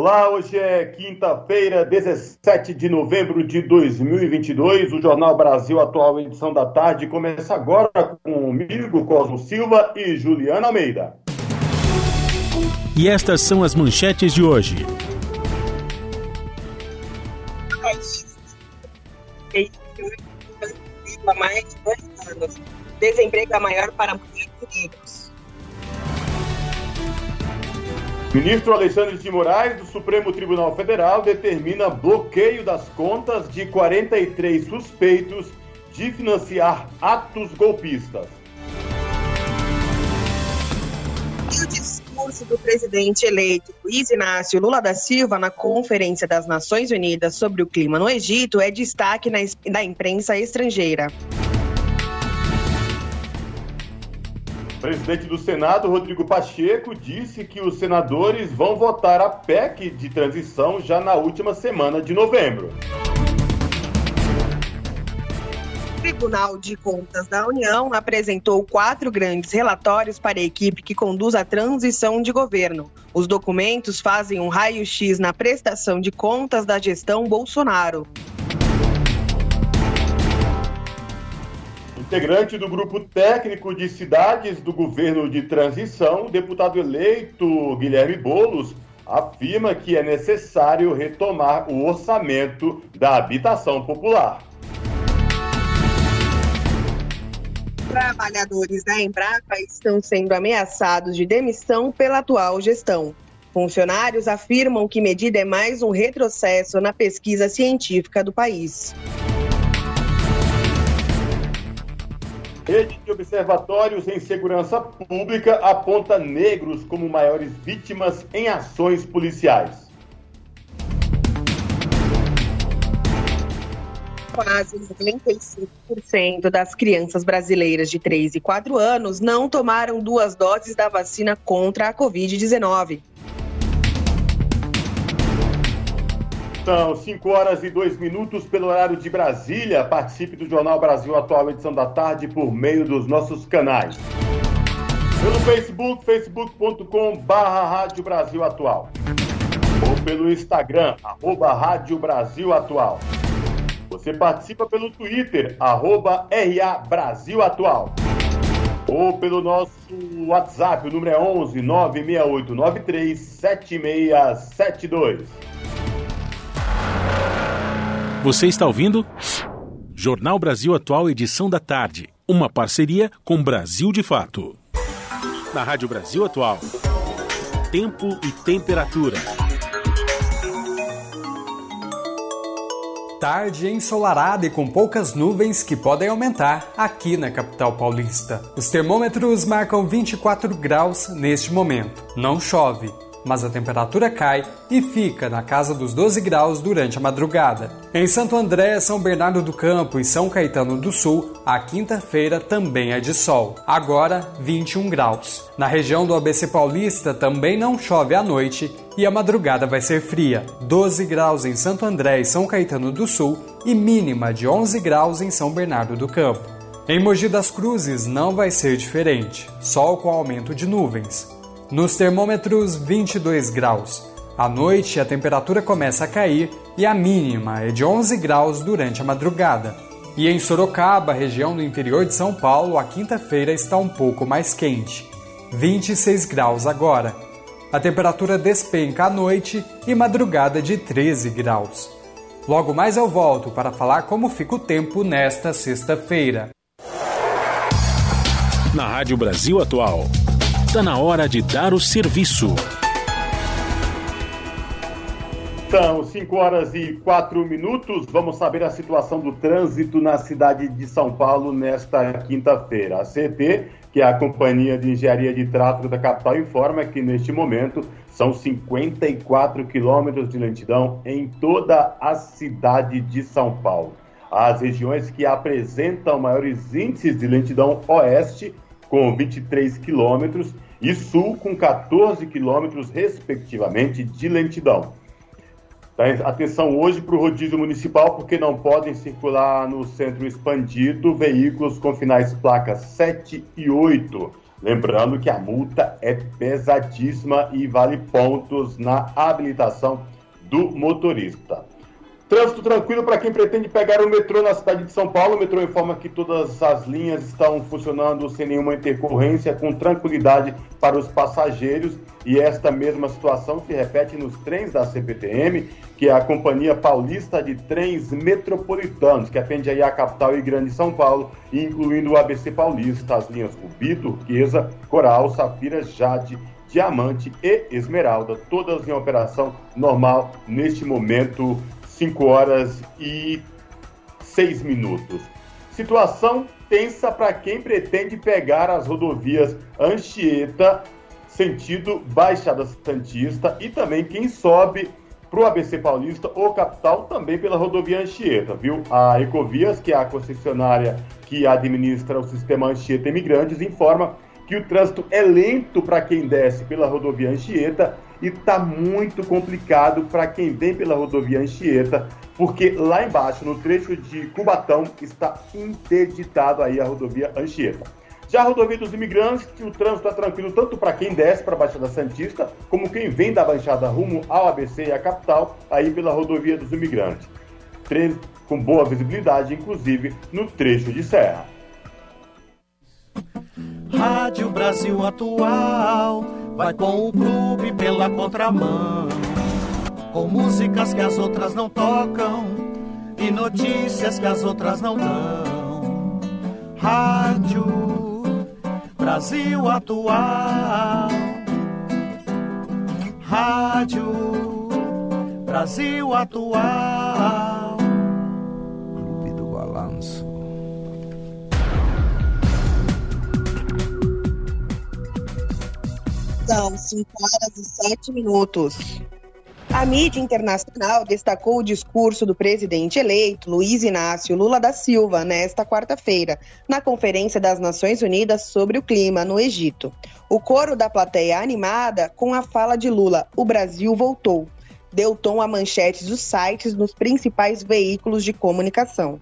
Olá, hoje é quinta-feira, 17 de novembro de 2022. O Jornal Brasil Atual, edição da tarde, começa agora comigo, Cosmo Silva e Juliana Almeida. E estas são as manchetes de hoje. mais de dois anos. Desemprego é maior para mulheres negros. Ministro Alexandre de Moraes, do Supremo Tribunal Federal, determina bloqueio das contas de 43 suspeitos de financiar atos golpistas. E o discurso do presidente eleito Luiz Inácio Lula da Silva na Conferência das Nações Unidas sobre o Clima no Egito é destaque na, da imprensa estrangeira. Presidente do Senado, Rodrigo Pacheco, disse que os senadores vão votar a PEC de transição já na última semana de novembro. O Tribunal de Contas da União apresentou quatro grandes relatórios para a equipe que conduz a transição de governo. Os documentos fazem um raio-x na prestação de contas da gestão Bolsonaro. Integrante do grupo técnico de cidades do governo de transição, o deputado eleito Guilherme Bolos afirma que é necessário retomar o orçamento da habitação popular. Trabalhadores da Embrapa estão sendo ameaçados de demissão pela atual gestão. Funcionários afirmam que medida é mais um retrocesso na pesquisa científica do país. Rede de Observatórios em Segurança Pública aponta negros como maiores vítimas em ações policiais. Quase 95% das crianças brasileiras de 3 e 4 anos não tomaram duas doses da vacina contra a Covid-19. São 5 horas e 2 minutos pelo horário de Brasília. Participe do Jornal Brasil Atual, edição da tarde, por meio dos nossos canais. Pelo Facebook, facebook.com barra Rádio Brasil Atual. Ou pelo Instagram, arroba Rádio Brasil Atual. Você participa pelo Twitter, arroba RA Brasil Atual. Ou pelo nosso WhatsApp, o número é 11 96893 7672. Você está ouvindo? Jornal Brasil Atual, edição da tarde. Uma parceria com Brasil de Fato. Na Rádio Brasil Atual. Tempo e temperatura. Tarde ensolarada e com poucas nuvens que podem aumentar aqui na capital paulista. Os termômetros marcam 24 graus neste momento. Não chove mas a temperatura cai e fica na casa dos 12 graus durante a madrugada. Em Santo André, São Bernardo do Campo e São Caetano do Sul, a quinta-feira também é de sol, agora 21 graus. Na região do ABC Paulista também não chove à noite e a madrugada vai ser fria, 12 graus em Santo André e São Caetano do Sul e mínima de 11 graus em São Bernardo do Campo. Em Mogi das Cruzes não vai ser diferente, sol com aumento de nuvens. Nos termômetros, 22 graus. À noite, a temperatura começa a cair e a mínima é de 11 graus durante a madrugada. E em Sorocaba, região do interior de São Paulo, a quinta-feira está um pouco mais quente. 26 graus agora. A temperatura despenca à noite e madrugada de 13 graus. Logo mais eu volto para falar como fica o tempo nesta sexta-feira. Na Rádio Brasil Atual, está na hora de dar o serviço. São 5 horas e 4 minutos. Vamos saber a situação do trânsito na cidade de São Paulo nesta quinta-feira. A CT, que é a Companhia de Engenharia de Tráfego da capital, informa que neste momento são 54 quilômetros de lentidão em toda a cidade de São Paulo. As regiões que apresentam maiores índices de lentidão oeste, com 23 quilômetros, e sul, com 14 quilômetros, respectivamente, de lentidão. Tá, atenção hoje para o rodízio municipal, porque não podem circular no centro expandido veículos com finais placas 7 e 8. Lembrando que a multa é pesadíssima e vale pontos na habilitação do motorista. Trânsito tranquilo para quem pretende pegar o metrô na cidade de São Paulo. O metrô informa que todas as linhas estão funcionando sem nenhuma intercorrência, com tranquilidade para os passageiros. E esta mesma situação se repete nos trens da CPTM, que é a Companhia Paulista de Trens Metropolitanos, que atende aí a capital e grande São Paulo, incluindo o ABC Paulista, as linhas Rubi, Turquesa, Coral, Safira, Jade, Diamante e Esmeralda, todas em operação normal neste momento 5 horas e 6 minutos. Situação tensa para quem pretende pegar as rodovias Anchieta, sentido Baixada Santista, e também quem sobe para o ABC Paulista ou capital, também pela rodovia Anchieta, viu? A Ecovias, que é a concessionária que administra o sistema Anchieta Imigrantes, informa que o trânsito é lento para quem desce pela rodovia Anchieta e está muito complicado para quem vem pela rodovia Anchieta, porque lá embaixo, no trecho de Cubatão, está interditado aí a rodovia Anchieta. Já a rodovia dos imigrantes, o trânsito está tranquilo tanto para quem desce para a Baixada Santista, como quem vem da Baixada rumo ao ABC e à capital, aí pela rodovia dos imigrantes. Trem com boa visibilidade, inclusive no trecho de serra. Rádio Brasil Atual vai com o clube pela contramão, com músicas que as outras não tocam e notícias que as outras não dão. Rádio Brasil Atual. Rádio Brasil Atual. São 5 horas e 7 minutos. A mídia internacional destacou o discurso do presidente eleito Luiz Inácio Lula da Silva nesta quarta-feira, na Conferência das Nações Unidas sobre o Clima no Egito. O coro da plateia animada com a fala de Lula: O Brasil voltou. Deu tom a manchetes dos sites nos principais veículos de comunicação.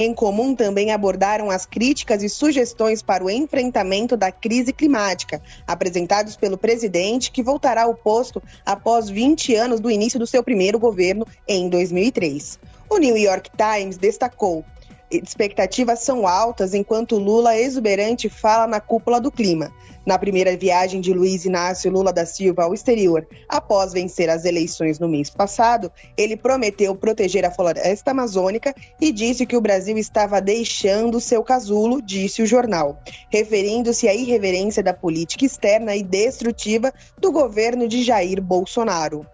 Em comum também abordaram as críticas e sugestões para o enfrentamento da crise climática, apresentados pelo presidente, que voltará ao posto após 20 anos do início do seu primeiro governo em 2003. O New York Times destacou expectativas são altas enquanto Lula exuberante fala na cúpula do clima. Na primeira viagem de Luiz Inácio Lula da Silva ao exterior, após vencer as eleições no mês passado, ele prometeu proteger a floresta amazônica e disse que o Brasil estava deixando seu casulo, disse o jornal, referindo-se à irreverência da política externa e destrutiva do governo de Jair Bolsonaro.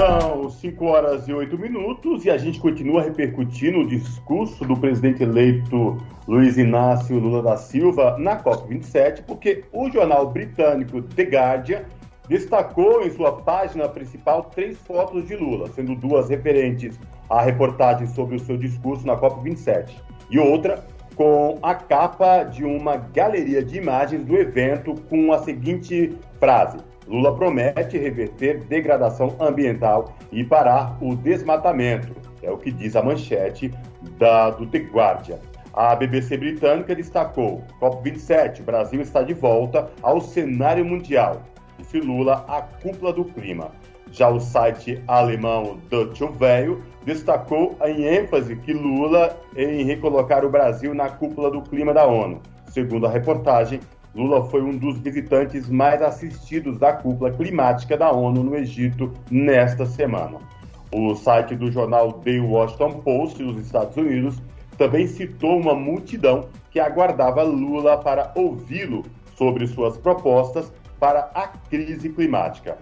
São 5 horas e 8 minutos e a gente continua repercutindo o discurso do presidente eleito Luiz Inácio Lula da Silva na COP27, porque o jornal britânico The Guardian destacou em sua página principal três fotos de Lula, sendo duas referentes à reportagem sobre o seu discurso na COP27 e outra com a capa de uma galeria de imagens do evento com a seguinte frase Lula promete reverter degradação ambiental e parar o desmatamento. É o que diz a manchete da, do The Guardian. A BBC britânica destacou: COP27, Brasil está de volta ao cenário mundial. Disse Lula, a cúpula do clima. Já o site alemão Deutsche Welle destacou em ênfase que Lula em recolocar o Brasil na cúpula do clima da ONU. Segundo a reportagem, Lula foi um dos visitantes mais assistidos da cúpula climática da ONU no Egito nesta semana. O site do jornal The Washington Post dos Estados Unidos também citou uma multidão que aguardava Lula para ouvi-lo sobre suas propostas para a crise climática.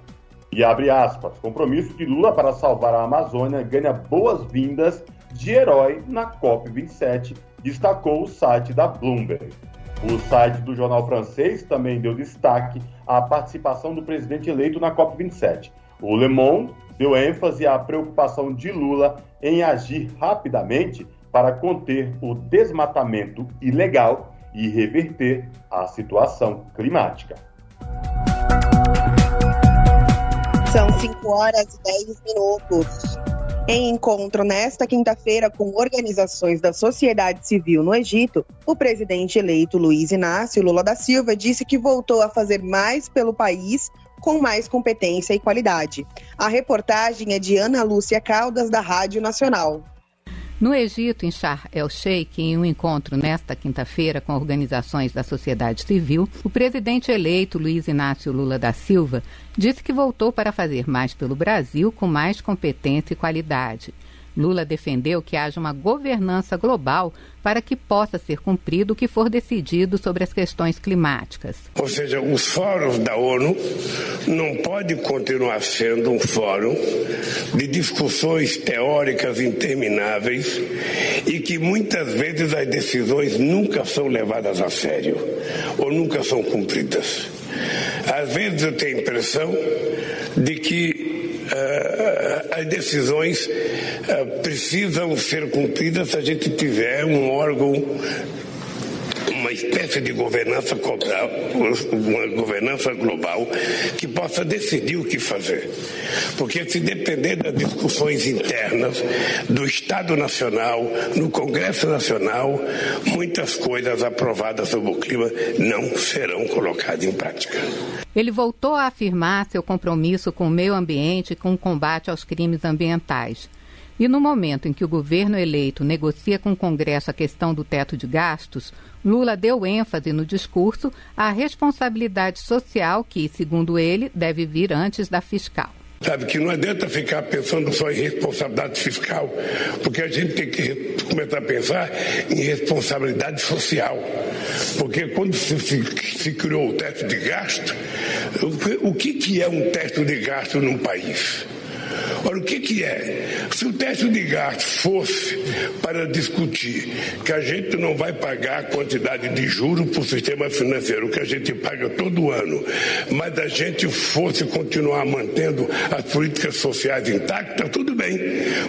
E abre aspas, compromisso de Lula para salvar a Amazônia ganha boas-vindas de herói na COP27, destacou o site da Bloomberg. O site do jornal francês também deu destaque à participação do presidente eleito na COP27. O Le Monde deu ênfase à preocupação de Lula em agir rapidamente para conter o desmatamento ilegal e reverter a situação climática. São 5 horas e 10 minutos. Em encontro nesta quinta-feira com organizações da sociedade civil no Egito, o presidente eleito Luiz Inácio Lula da Silva disse que voltou a fazer mais pelo país com mais competência e qualidade. A reportagem é de Ana Lúcia Caldas, da Rádio Nacional. No Egito, em Shar el-Sheikh, em um encontro nesta quinta-feira com organizações da sociedade civil, o presidente eleito Luiz Inácio Lula da Silva disse que voltou para fazer mais pelo Brasil com mais competência e qualidade. Lula defendeu que haja uma governança global para que possa ser cumprido o que for decidido sobre as questões climáticas. Ou seja, os fóruns da ONU não pode continuar sendo um fórum de discussões teóricas intermináveis e que muitas vezes as decisões nunca são levadas a sério ou nunca são cumpridas. Às vezes eu tenho a impressão de que uh, as decisões uh, precisam ser cumpridas se a gente tiver um órgão espécie de governança uma governança global que possa decidir o que fazer. Porque se depender das discussões internas do Estado Nacional, no Congresso Nacional, muitas coisas aprovadas sobre o clima não serão colocadas em prática. Ele voltou a afirmar seu compromisso com o meio ambiente e com o combate aos crimes ambientais. E no momento em que o governo eleito negocia com o Congresso a questão do teto de gastos, Lula deu ênfase no discurso à responsabilidade social que, segundo ele, deve vir antes da fiscal. Sabe que não adianta ficar pensando só em responsabilidade fiscal, porque a gente tem que começar a pensar em responsabilidade social. Porque quando se, se, se criou o teto de gasto, o, o que, que é um teto de gasto num país? Ora, o que, que é? Se o teste de gasto fosse para discutir que a gente não vai pagar a quantidade de juros para o sistema financeiro que a gente paga todo ano, mas a gente fosse continuar mantendo as políticas sociais intactas, tudo bem.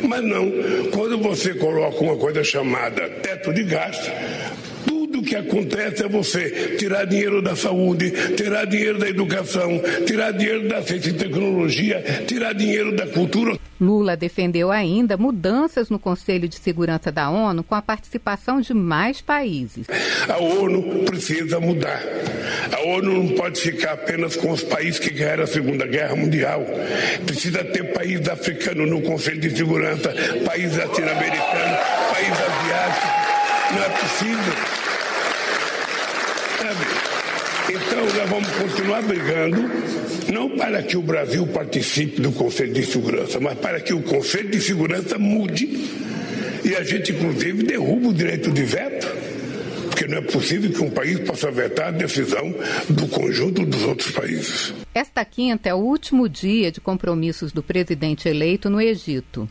Mas não, quando você coloca uma coisa chamada teto de gasto, tudo que acontece é você tirar dinheiro da saúde, tirar dinheiro da educação, tirar dinheiro da ciência e tecnologia, tirar dinheiro da cultura. Lula defendeu ainda mudanças no Conselho de Segurança da ONU com a participação de mais países. A ONU precisa mudar. A ONU não pode ficar apenas com os países que ganharam a Segunda Guerra Mundial. Precisa ter país africano no Conselho de Segurança, país latino-americano, país asiático. Não é possível. Então, nós vamos continuar brigando, não para que o Brasil participe do Conselho de Segurança, mas para que o Conselho de Segurança mude e a gente, inclusive, derruba o direito de veto. Porque não é possível que um país possa vetar a decisão do conjunto dos outros países. Esta quinta é o último dia de compromissos do presidente eleito no Egito.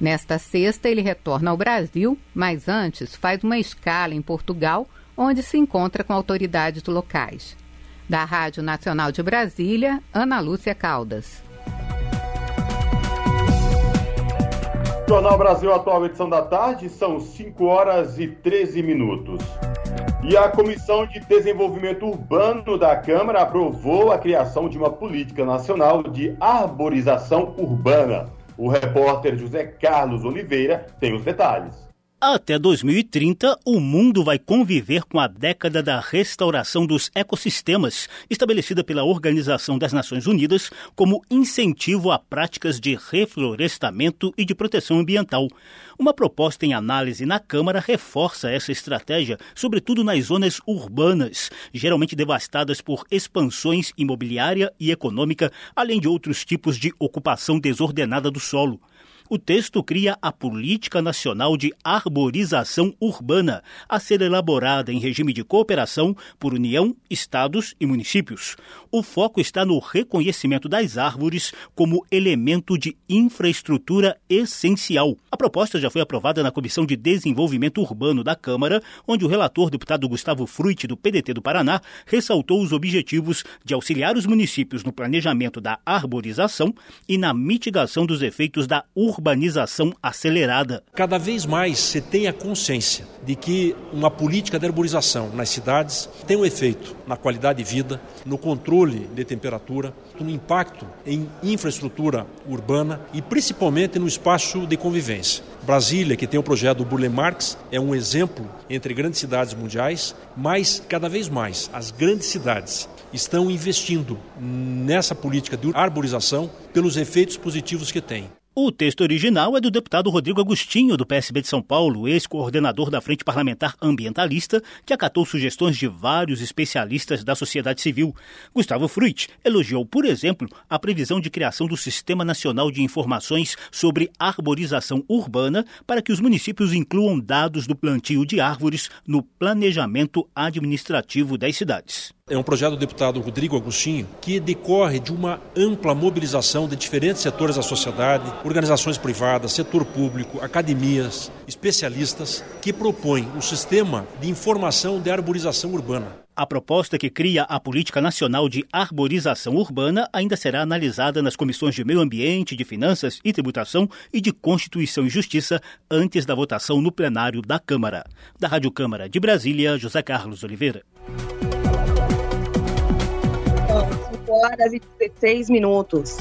Nesta sexta, ele retorna ao Brasil, mas antes faz uma escala em Portugal onde se encontra com autoridades locais. Da Rádio Nacional de Brasília, Ana Lúcia Caldas. Jornal Brasil Atual, edição da tarde, são 5 horas e 13 minutos. E a Comissão de Desenvolvimento Urbano da Câmara aprovou a criação de uma política nacional de arborização urbana. O repórter José Carlos Oliveira tem os detalhes. Até 2030, o mundo vai conviver com a década da restauração dos ecossistemas, estabelecida pela Organização das Nações Unidas como incentivo a práticas de reflorestamento e de proteção ambiental. Uma proposta em análise na Câmara reforça essa estratégia, sobretudo nas zonas urbanas, geralmente devastadas por expansões imobiliária e econômica, além de outros tipos de ocupação desordenada do solo. O texto cria a Política Nacional de Arborização Urbana, a ser elaborada em regime de cooperação por União, Estados e municípios. O foco está no reconhecimento das árvores como elemento de infraestrutura essencial. A proposta já foi aprovada na Comissão de Desenvolvimento Urbano da Câmara, onde o relator, deputado Gustavo Fruit, do PDT do Paraná, ressaltou os objetivos de auxiliar os municípios no planejamento da arborização e na mitigação dos efeitos da urbanização urbanização acelerada. Cada vez mais se tem a consciência de que uma política de arborização nas cidades tem um efeito na qualidade de vida, no controle de temperatura, no impacto em infraestrutura urbana e principalmente no espaço de convivência. Brasília, que tem o projeto Burle Marx, é um exemplo entre grandes cidades mundiais, mas cada vez mais as grandes cidades estão investindo nessa política de arborização pelos efeitos positivos que tem. O texto original é do deputado Rodrigo Agostinho, do PSB de São Paulo, ex-coordenador da Frente Parlamentar Ambientalista, que acatou sugestões de vários especialistas da sociedade civil. Gustavo Fruit elogiou, por exemplo, a previsão de criação do Sistema Nacional de Informações sobre Arborização Urbana para que os municípios incluam dados do plantio de árvores no planejamento administrativo das cidades. É um projeto do deputado Rodrigo Agostinho que decorre de uma ampla mobilização de diferentes setores da sociedade, organizações privadas, setor público, academias, especialistas, que propõem um sistema de informação de arborização urbana. A proposta que cria a Política Nacional de Arborização Urbana ainda será analisada nas comissões de Meio Ambiente, de Finanças e Tributação e de Constituição e Justiça antes da votação no plenário da Câmara. Da Rádio Câmara de Brasília, José Carlos Oliveira. Horas e 16 minutos.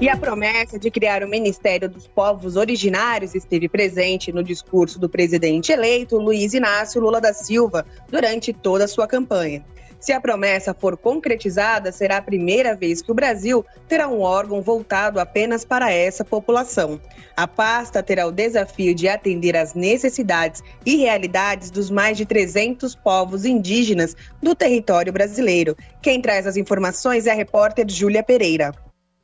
E a promessa de criar o Ministério dos Povos Originários esteve presente no discurso do presidente eleito Luiz Inácio Lula da Silva durante toda a sua campanha. Se a promessa for concretizada, será a primeira vez que o Brasil terá um órgão voltado apenas para essa população. A pasta terá o desafio de atender às necessidades e realidades dos mais de 300 povos indígenas do território brasileiro. Quem traz as informações é a repórter Júlia Pereira.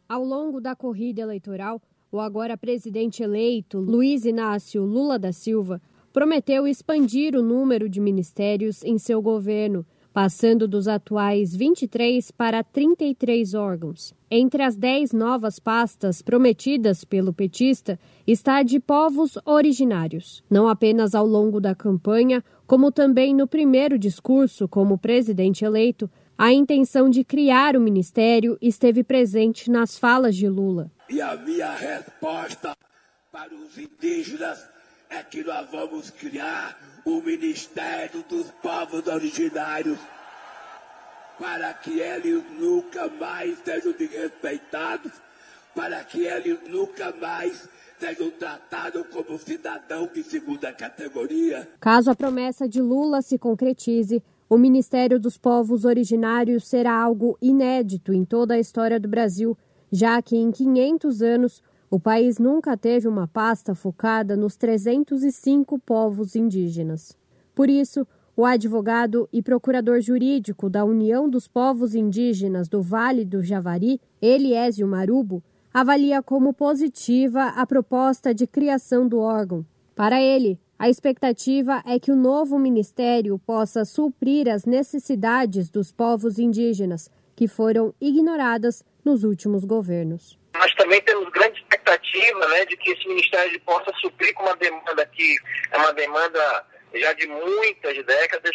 Ao longo da corrida eleitoral, o agora presidente eleito, Luiz Inácio Lula da Silva, prometeu expandir o número de ministérios em seu governo passando dos atuais 23 para 33 órgãos. Entre as 10 novas pastas prometidas pelo petista está de povos originários, não apenas ao longo da campanha, como também no primeiro discurso como presidente eleito. A intenção de criar o ministério esteve presente nas falas de Lula. E a minha resposta para os indígenas é que nós vamos criar o Ministério dos Povos Originários para que eles nunca mais sejam desrespeitados, para que eles nunca mais sejam tratados como cidadão de segunda categoria. Caso a promessa de Lula se concretize, o Ministério dos Povos Originários será algo inédito em toda a história do Brasil, já que em 500 anos o país nunca teve uma pasta focada nos 305 povos indígenas. Por isso, o advogado e procurador jurídico da União dos Povos Indígenas do Vale do Javari, Eliésio Marubo, avalia como positiva a proposta de criação do órgão. Para ele, a expectativa é que o novo ministério possa suprir as necessidades dos povos indígenas, que foram ignoradas nos últimos governos. Nós também temos grande expectativa né, de que esse ministério possa suprir com uma demanda que é uma demanda já de muitas décadas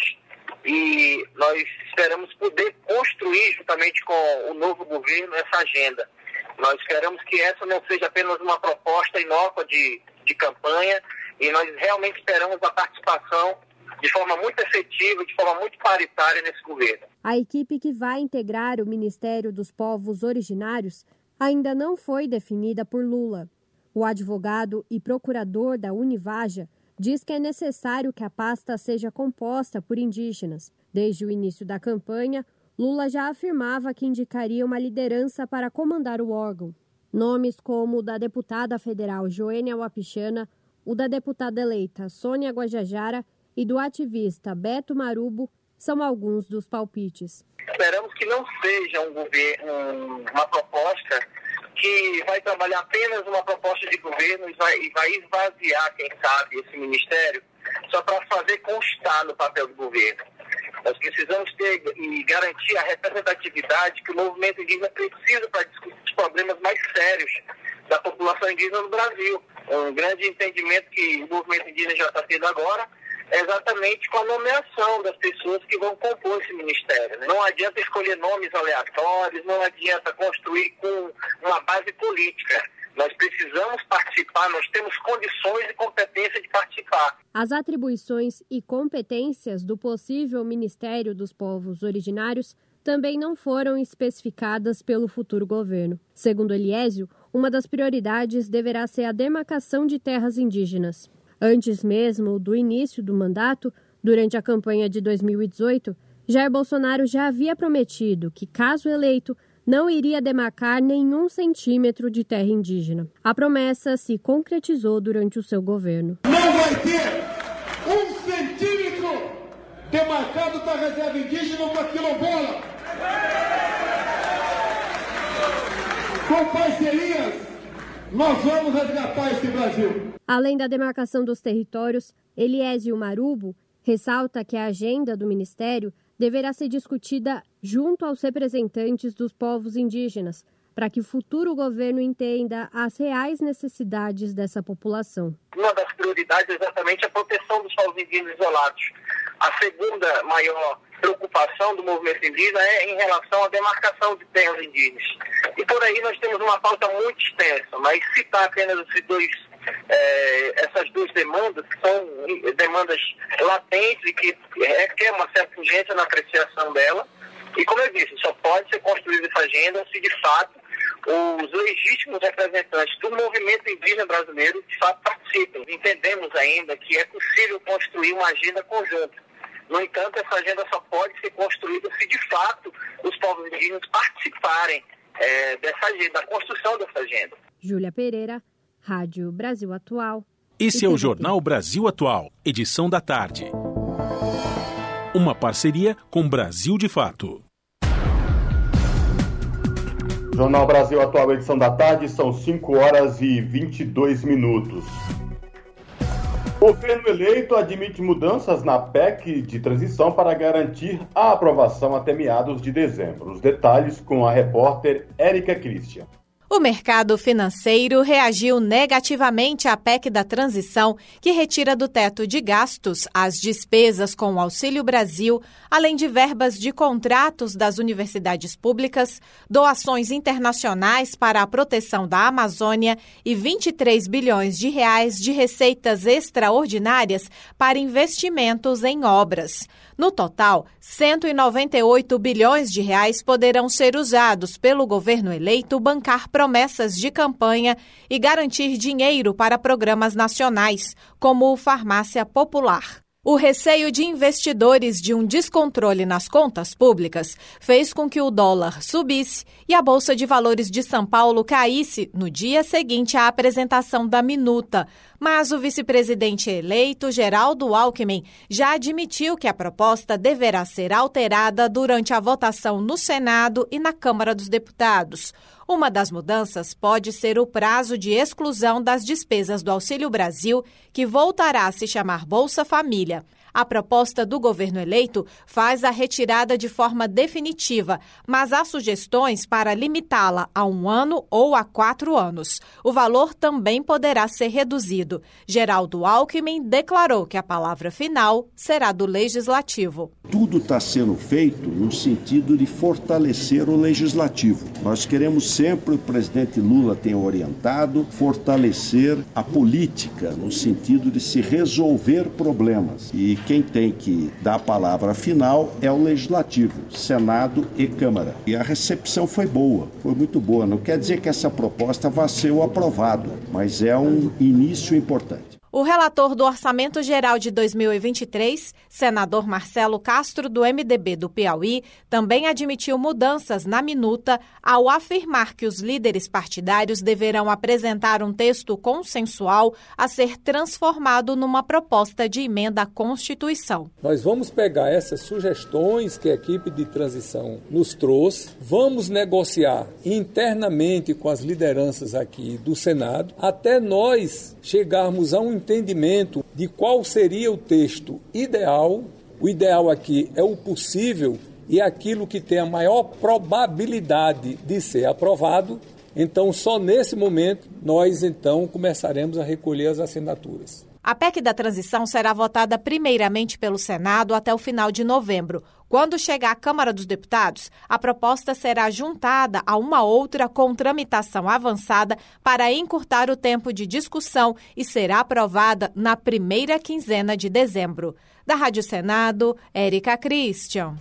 e nós esperamos poder construir juntamente com o novo governo essa agenda. Nós esperamos que essa não seja apenas uma proposta inócua de, de campanha e nós realmente esperamos a participação de forma muito efetiva, de forma muito paritária nesse governo. A equipe que vai integrar o Ministério dos Povos Originários ainda não foi definida por Lula. O advogado e procurador da Univaja diz que é necessário que a pasta seja composta por indígenas. Desde o início da campanha, Lula já afirmava que indicaria uma liderança para comandar o órgão. Nomes como o da deputada federal Joênia Wapichana, o da deputada eleita Sônia Guajajara e do ativista Beto Marubo são alguns dos palpites. Esperamos que não seja um governo, uma proposta que vai trabalhar apenas uma proposta de governo e vai, e vai esvaziar, quem sabe, esse ministério, só para fazer constar no papel do governo. Nós precisamos ter e garantir a representatividade que o movimento indígena precisa para discutir os problemas mais sérios da população indígena no Brasil. Um grande entendimento que o movimento indígena já está tendo agora exatamente com a nomeação das pessoas que vão compor esse ministério. Né? Não adianta escolher nomes aleatórios, não adianta construir com uma base política. Nós precisamos participar, nós temos condições e competência de participar. As atribuições e competências do possível Ministério dos Povos Originários também não foram especificadas pelo futuro governo. Segundo Eliésio, uma das prioridades deverá ser a demarcação de terras indígenas. Antes mesmo do início do mandato, durante a campanha de 2018, Jair Bolsonaro já havia prometido que, caso eleito, não iria demarcar nenhum centímetro de terra indígena. A promessa se concretizou durante o seu governo. Não vai ter um centímetro demarcado da reserva indígena para quilombola. Com parcerias, nós vamos resgatar esse Brasil. Além da demarcação dos territórios, Eliésio Marubo ressalta que a agenda do Ministério deverá ser discutida junto aos representantes dos povos indígenas, para que o futuro governo entenda as reais necessidades dessa população. Uma das prioridades é exatamente a proteção dos povos indígenas isolados. A segunda maior preocupação do movimento indígena é em relação à demarcação de terras indígenas. E por aí nós temos uma pauta muito extensa, mas citar apenas esses dois é, essas duas demandas, que são demandas latentes e que requer uma certa urgência na apreciação dela. E como eu disse, só pode ser construída essa agenda se de fato os legítimos representantes do movimento indígena brasileiro de fato participem. Entendemos ainda que é possível construir uma agenda conjunta. No entanto, essa agenda só pode ser construída se de fato os povos indígenas participarem é, dessa agenda, da construção dessa agenda. Júlia Pereira, Rádio Brasil Atual. Esse é o Jornal Brasil Atual, edição da tarde. Uma parceria com Brasil de Fato. Jornal Brasil Atual, edição da tarde, são 5 horas e 22 minutos. Governo eleito admite mudanças na PEC de transição para garantir a aprovação até meados de dezembro. Os detalhes com a repórter Érica Christian. O mercado financeiro reagiu negativamente à PEC da transição, que retira do teto de gastos as despesas com o Auxílio Brasil, além de verbas de contratos das universidades públicas, doações internacionais para a proteção da Amazônia e 23 bilhões de reais de receitas extraordinárias para investimentos em obras. No total, 198 bilhões de reais poderão ser usados pelo governo eleito bancar promessas de campanha e garantir dinheiro para programas nacionais, como o Farmácia Popular. O receio de investidores de um descontrole nas contas públicas fez com que o dólar subisse e a Bolsa de Valores de São Paulo caísse no dia seguinte à apresentação da minuta. Mas o vice-presidente eleito, Geraldo Alckmin, já admitiu que a proposta deverá ser alterada durante a votação no Senado e na Câmara dos Deputados. Uma das mudanças pode ser o prazo de exclusão das despesas do Auxílio Brasil, que voltará a se chamar Bolsa Família. A proposta do governo eleito faz a retirada de forma definitiva, mas há sugestões para limitá-la a um ano ou a quatro anos. O valor também poderá ser reduzido. Geraldo Alckmin declarou que a palavra final será do legislativo. Tudo está sendo feito no sentido de fortalecer o legislativo. Nós queremos sempre, o presidente Lula tem orientado, fortalecer a política no sentido de se resolver problemas. E quem tem que dar a palavra final é o Legislativo, Senado e Câmara. E a recepção foi boa, foi muito boa. Não quer dizer que essa proposta vá ser o aprovado, mas é um início importante. O relator do Orçamento Geral de 2023, senador Marcelo Castro, do MDB do Piauí, também admitiu mudanças na minuta ao afirmar que os líderes partidários deverão apresentar um texto consensual a ser transformado numa proposta de emenda à Constituição. Nós vamos pegar essas sugestões que a equipe de transição nos trouxe, vamos negociar internamente com as lideranças aqui do Senado, até nós chegarmos a um entendimento de qual seria o texto ideal. O ideal aqui é o possível e aquilo que tem a maior probabilidade de ser aprovado. Então, só nesse momento nós então começaremos a recolher as assinaturas. A PEC da transição será votada primeiramente pelo Senado até o final de novembro. Quando chegar à Câmara dos Deputados, a proposta será juntada a uma outra com tramitação avançada para encurtar o tempo de discussão e será aprovada na primeira quinzena de dezembro. Da Rádio Senado, Érica Christian.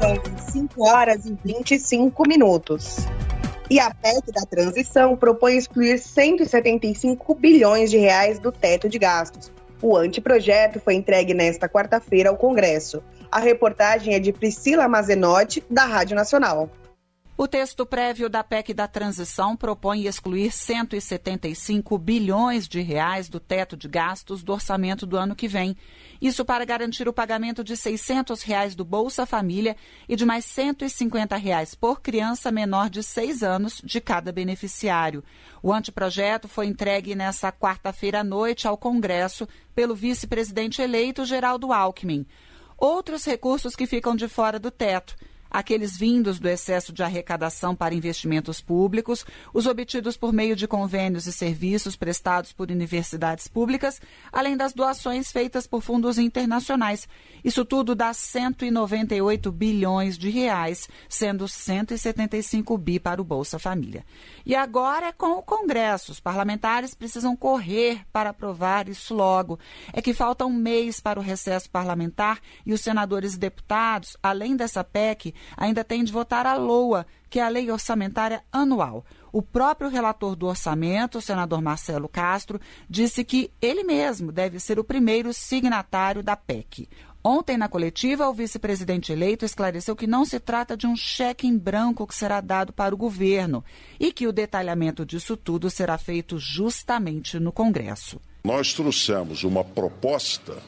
São 5 horas e 25 minutos. E a PEC da transição propõe excluir 175 bilhões de reais do teto de gastos. O anteprojeto foi entregue nesta quarta-feira ao Congresso. A reportagem é de Priscila Mazenotti, da Rádio Nacional. O texto prévio da PEC da transição propõe excluir 175 bilhões de reais do teto de gastos do orçamento do ano que vem. Isso para garantir o pagamento de 600 reais do Bolsa Família e de mais 150 reais por criança menor de 6 anos de cada beneficiário. O anteprojeto foi entregue nesta quarta-feira à noite ao Congresso pelo vice-presidente eleito Geraldo Alckmin. Outros recursos que ficam de fora do teto aqueles vindos do excesso de arrecadação para investimentos públicos, os obtidos por meio de convênios e serviços prestados por universidades públicas, além das doações feitas por fundos internacionais. Isso tudo dá 198 bilhões de reais, sendo 175 bi para o Bolsa Família. E agora é com o Congresso. Os parlamentares precisam correr para aprovar isso logo. É que falta um mês para o recesso parlamentar e os senadores e deputados, além dessa PEC, ainda tem de votar a LOA, que é a Lei Orçamentária Anual. O próprio relator do orçamento, o senador Marcelo Castro, disse que ele mesmo deve ser o primeiro signatário da PEC. Ontem, na coletiva, o vice-presidente eleito esclareceu que não se trata de um cheque em branco que será dado para o governo e que o detalhamento disso tudo será feito justamente no Congresso. Nós trouxemos uma proposta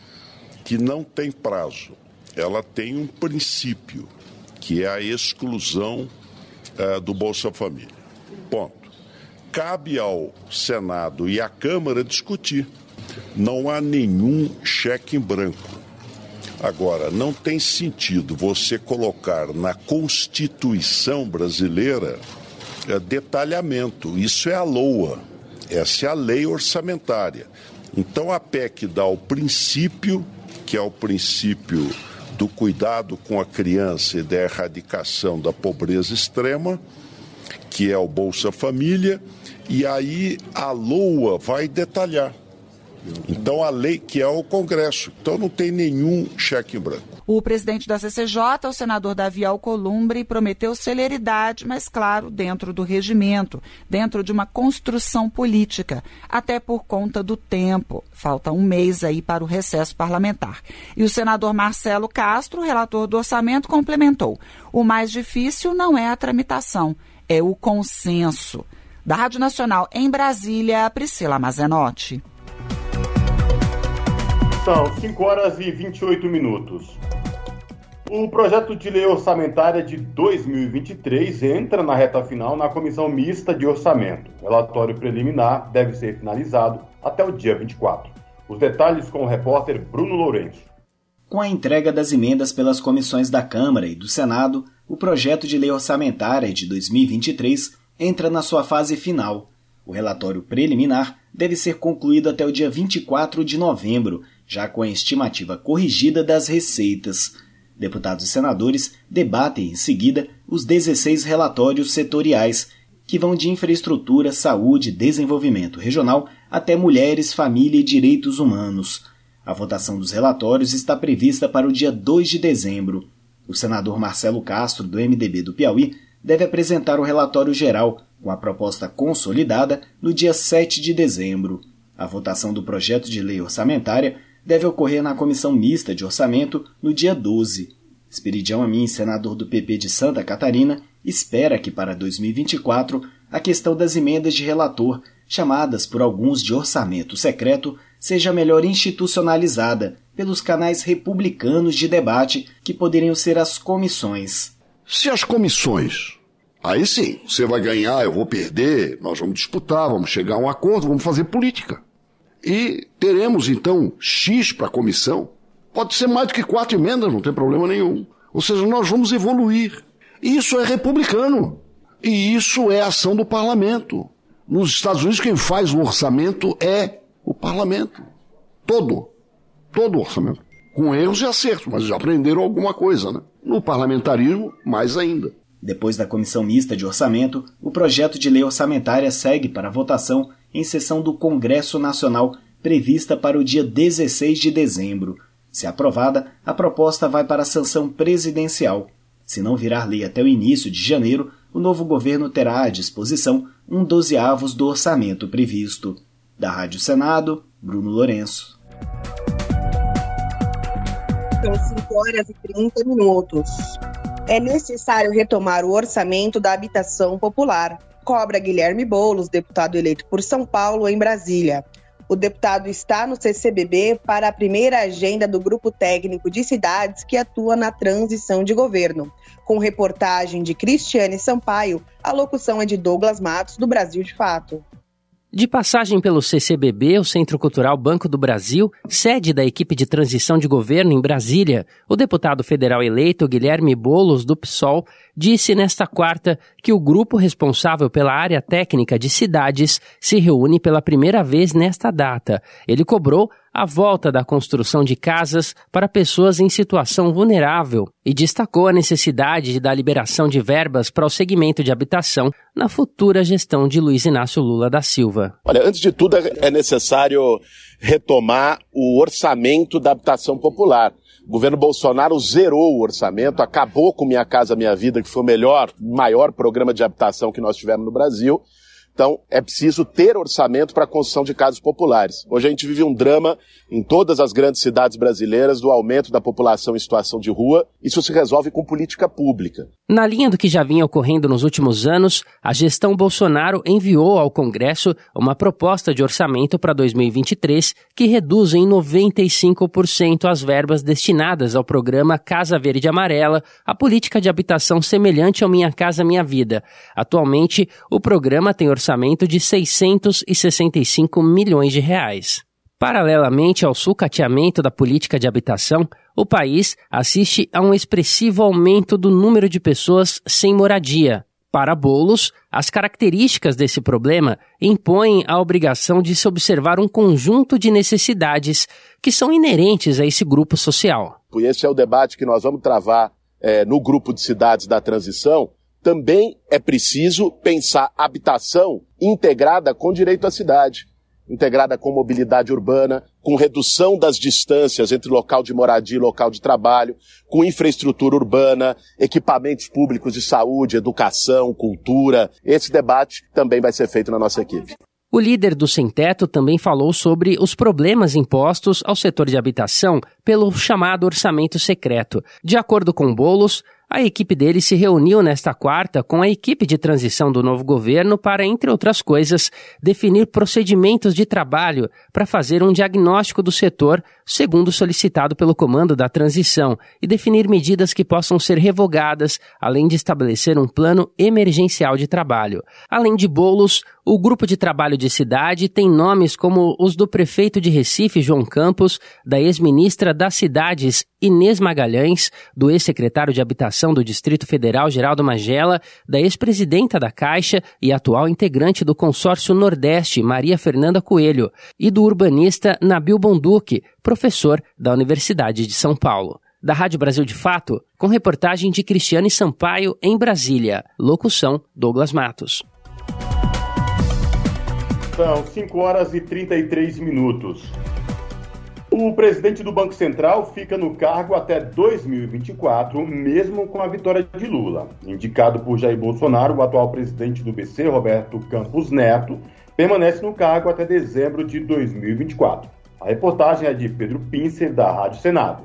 que não tem prazo, ela tem um princípio que é a exclusão uh, do Bolsa Família. Ponto. Cabe ao Senado e à Câmara discutir. Não há nenhum cheque em branco. Agora, não tem sentido você colocar na Constituição brasileira uh, detalhamento. Isso é a LOA. Essa é a lei orçamentária. Então a PEC dá o princípio, que é o princípio do cuidado com a criança e da erradicação da pobreza extrema, que é o Bolsa Família, e aí a LOA vai detalhar. Então a lei que é o Congresso. Então não tem nenhum cheque em branco. O presidente da CCJ, o senador Davi Alcolumbre, prometeu celeridade, mas claro, dentro do regimento, dentro de uma construção política, até por conta do tempo. Falta um mês aí para o recesso parlamentar. E o senador Marcelo Castro, relator do orçamento, complementou: o mais difícil não é a tramitação, é o consenso. Da Rádio Nacional em Brasília, Priscila Mazenotti. São 5 horas e 28 minutos. O projeto de lei orçamentária de 2023 entra na reta final na comissão mista de orçamento. O relatório preliminar deve ser finalizado até o dia 24. Os detalhes com o repórter Bruno Lourenço. Com a entrega das emendas pelas comissões da Câmara e do Senado, o projeto de lei orçamentária de 2023 entra na sua fase final. O relatório preliminar deve ser concluído até o dia 24 de novembro já com a estimativa corrigida das receitas. Deputados e senadores debatem em seguida os 16 relatórios setoriais, que vão de infraestrutura, saúde, desenvolvimento regional até mulheres, família e direitos humanos. A votação dos relatórios está prevista para o dia 2 de dezembro. O senador Marcelo Castro, do MDB do Piauí, deve apresentar o relatório geral, com a proposta consolidada no dia 7 de dezembro. A votação do projeto de lei orçamentária deve ocorrer na Comissão Mista de Orçamento no dia 12. Esperidião Amin, senador do PP de Santa Catarina, espera que para 2024 a questão das emendas de relator, chamadas por alguns de orçamento secreto, seja melhor institucionalizada pelos canais republicanos de debate que poderiam ser as comissões. Se as comissões Aí sim, você vai ganhar, eu vou perder, nós vamos disputar, vamos chegar a um acordo, vamos fazer política. E teremos então X para a comissão. Pode ser mais do que quatro emendas, não tem problema nenhum. Ou seja, nós vamos evoluir. Isso é republicano. E isso é ação do parlamento. Nos Estados Unidos, quem faz o orçamento é o parlamento. Todo. Todo o orçamento. Com erros e acertos, mas já aprenderam alguma coisa, né? No parlamentarismo, mais ainda. Depois da comissão mista de orçamento, o projeto de lei orçamentária segue para votação em sessão do Congresso Nacional prevista para o dia 16 de dezembro. Se aprovada, a proposta vai para a sanção presidencial. Se não virar lei até o início de janeiro, o novo governo terá à disposição um dozeavos do orçamento previsto. Da Rádio Senado, Bruno Lourenço. São 5 horas e 30 minutos é necessário retomar o orçamento da habitação popular, cobra Guilherme Boulos, deputado eleito por São Paulo, em Brasília. O deputado está no CCBB para a primeira agenda do grupo técnico de cidades que atua na transição de governo. Com reportagem de Cristiane Sampaio, a locução é de Douglas Matos, do Brasil de Fato. De passagem pelo CCBB, o Centro Cultural Banco do Brasil, sede da equipe de transição de governo em Brasília, o deputado federal eleito Guilherme Bolos, do PSOL, disse nesta quarta que o grupo responsável pela área técnica de cidades se reúne pela primeira vez nesta data. Ele cobrou a volta da construção de casas para pessoas em situação vulnerável e destacou a necessidade da liberação de verbas para o segmento de habitação na futura gestão de Luiz Inácio Lula da Silva. Olha, antes de tudo é necessário retomar o orçamento da habitação popular. O governo Bolsonaro zerou o orçamento, acabou com Minha Casa Minha Vida, que foi o melhor, maior programa de habitação que nós tivemos no Brasil, então, é preciso ter orçamento para a construção de casas populares. Hoje a gente vive um drama em todas as grandes cidades brasileiras do aumento da população em situação de rua. Isso se resolve com política pública. Na linha do que já vinha ocorrendo nos últimos anos, a gestão Bolsonaro enviou ao Congresso uma proposta de orçamento para 2023 que reduz em 95% as verbas destinadas ao programa Casa Verde Amarela, a política de habitação semelhante ao Minha Casa Minha Vida. Atualmente, o programa tem orçamento orçamento de 665 milhões de reais. Paralelamente ao sucateamento da política de habitação, o país assiste a um expressivo aumento do número de pessoas sem moradia. Para Bolos, as características desse problema impõem a obrigação de se observar um conjunto de necessidades que são inerentes a esse grupo social. Esse é o debate que nós vamos travar é, no grupo de cidades da transição, também é preciso pensar habitação integrada com direito à cidade, integrada com mobilidade urbana, com redução das distâncias entre local de moradia e local de trabalho, com infraestrutura urbana, equipamentos públicos de saúde, educação, cultura. Esse debate também vai ser feito na nossa equipe. O líder do Sem Teto também falou sobre os problemas impostos ao setor de habitação pelo chamado orçamento secreto. De acordo com Bolos, a equipe dele se reuniu nesta quarta com a equipe de transição do novo governo para, entre outras coisas, definir procedimentos de trabalho para fazer um diagnóstico do setor, segundo solicitado pelo comando da transição, e definir medidas que possam ser revogadas, além de estabelecer um plano emergencial de trabalho. Além de bolos, o grupo de trabalho de cidade tem nomes como os do prefeito de Recife, João Campos, da ex-ministra das Cidades, Inês Magalhães, do ex-secretário de Habitação do Distrito Federal, Geraldo Magela, da ex-presidenta da Caixa e atual integrante do Consórcio Nordeste, Maria Fernanda Coelho, e do urbanista Nabil Bonduque, professor da Universidade de São Paulo. Da Rádio Brasil de Fato, com reportagem de Cristiane Sampaio em Brasília. Locução: Douglas Matos. São 5 horas e 33 minutos. O presidente do Banco Central fica no cargo até 2024, mesmo com a vitória de Lula. Indicado por Jair Bolsonaro, o atual presidente do BC, Roberto Campos Neto, permanece no cargo até dezembro de 2024. A reportagem é de Pedro Pincer, da Rádio Senado.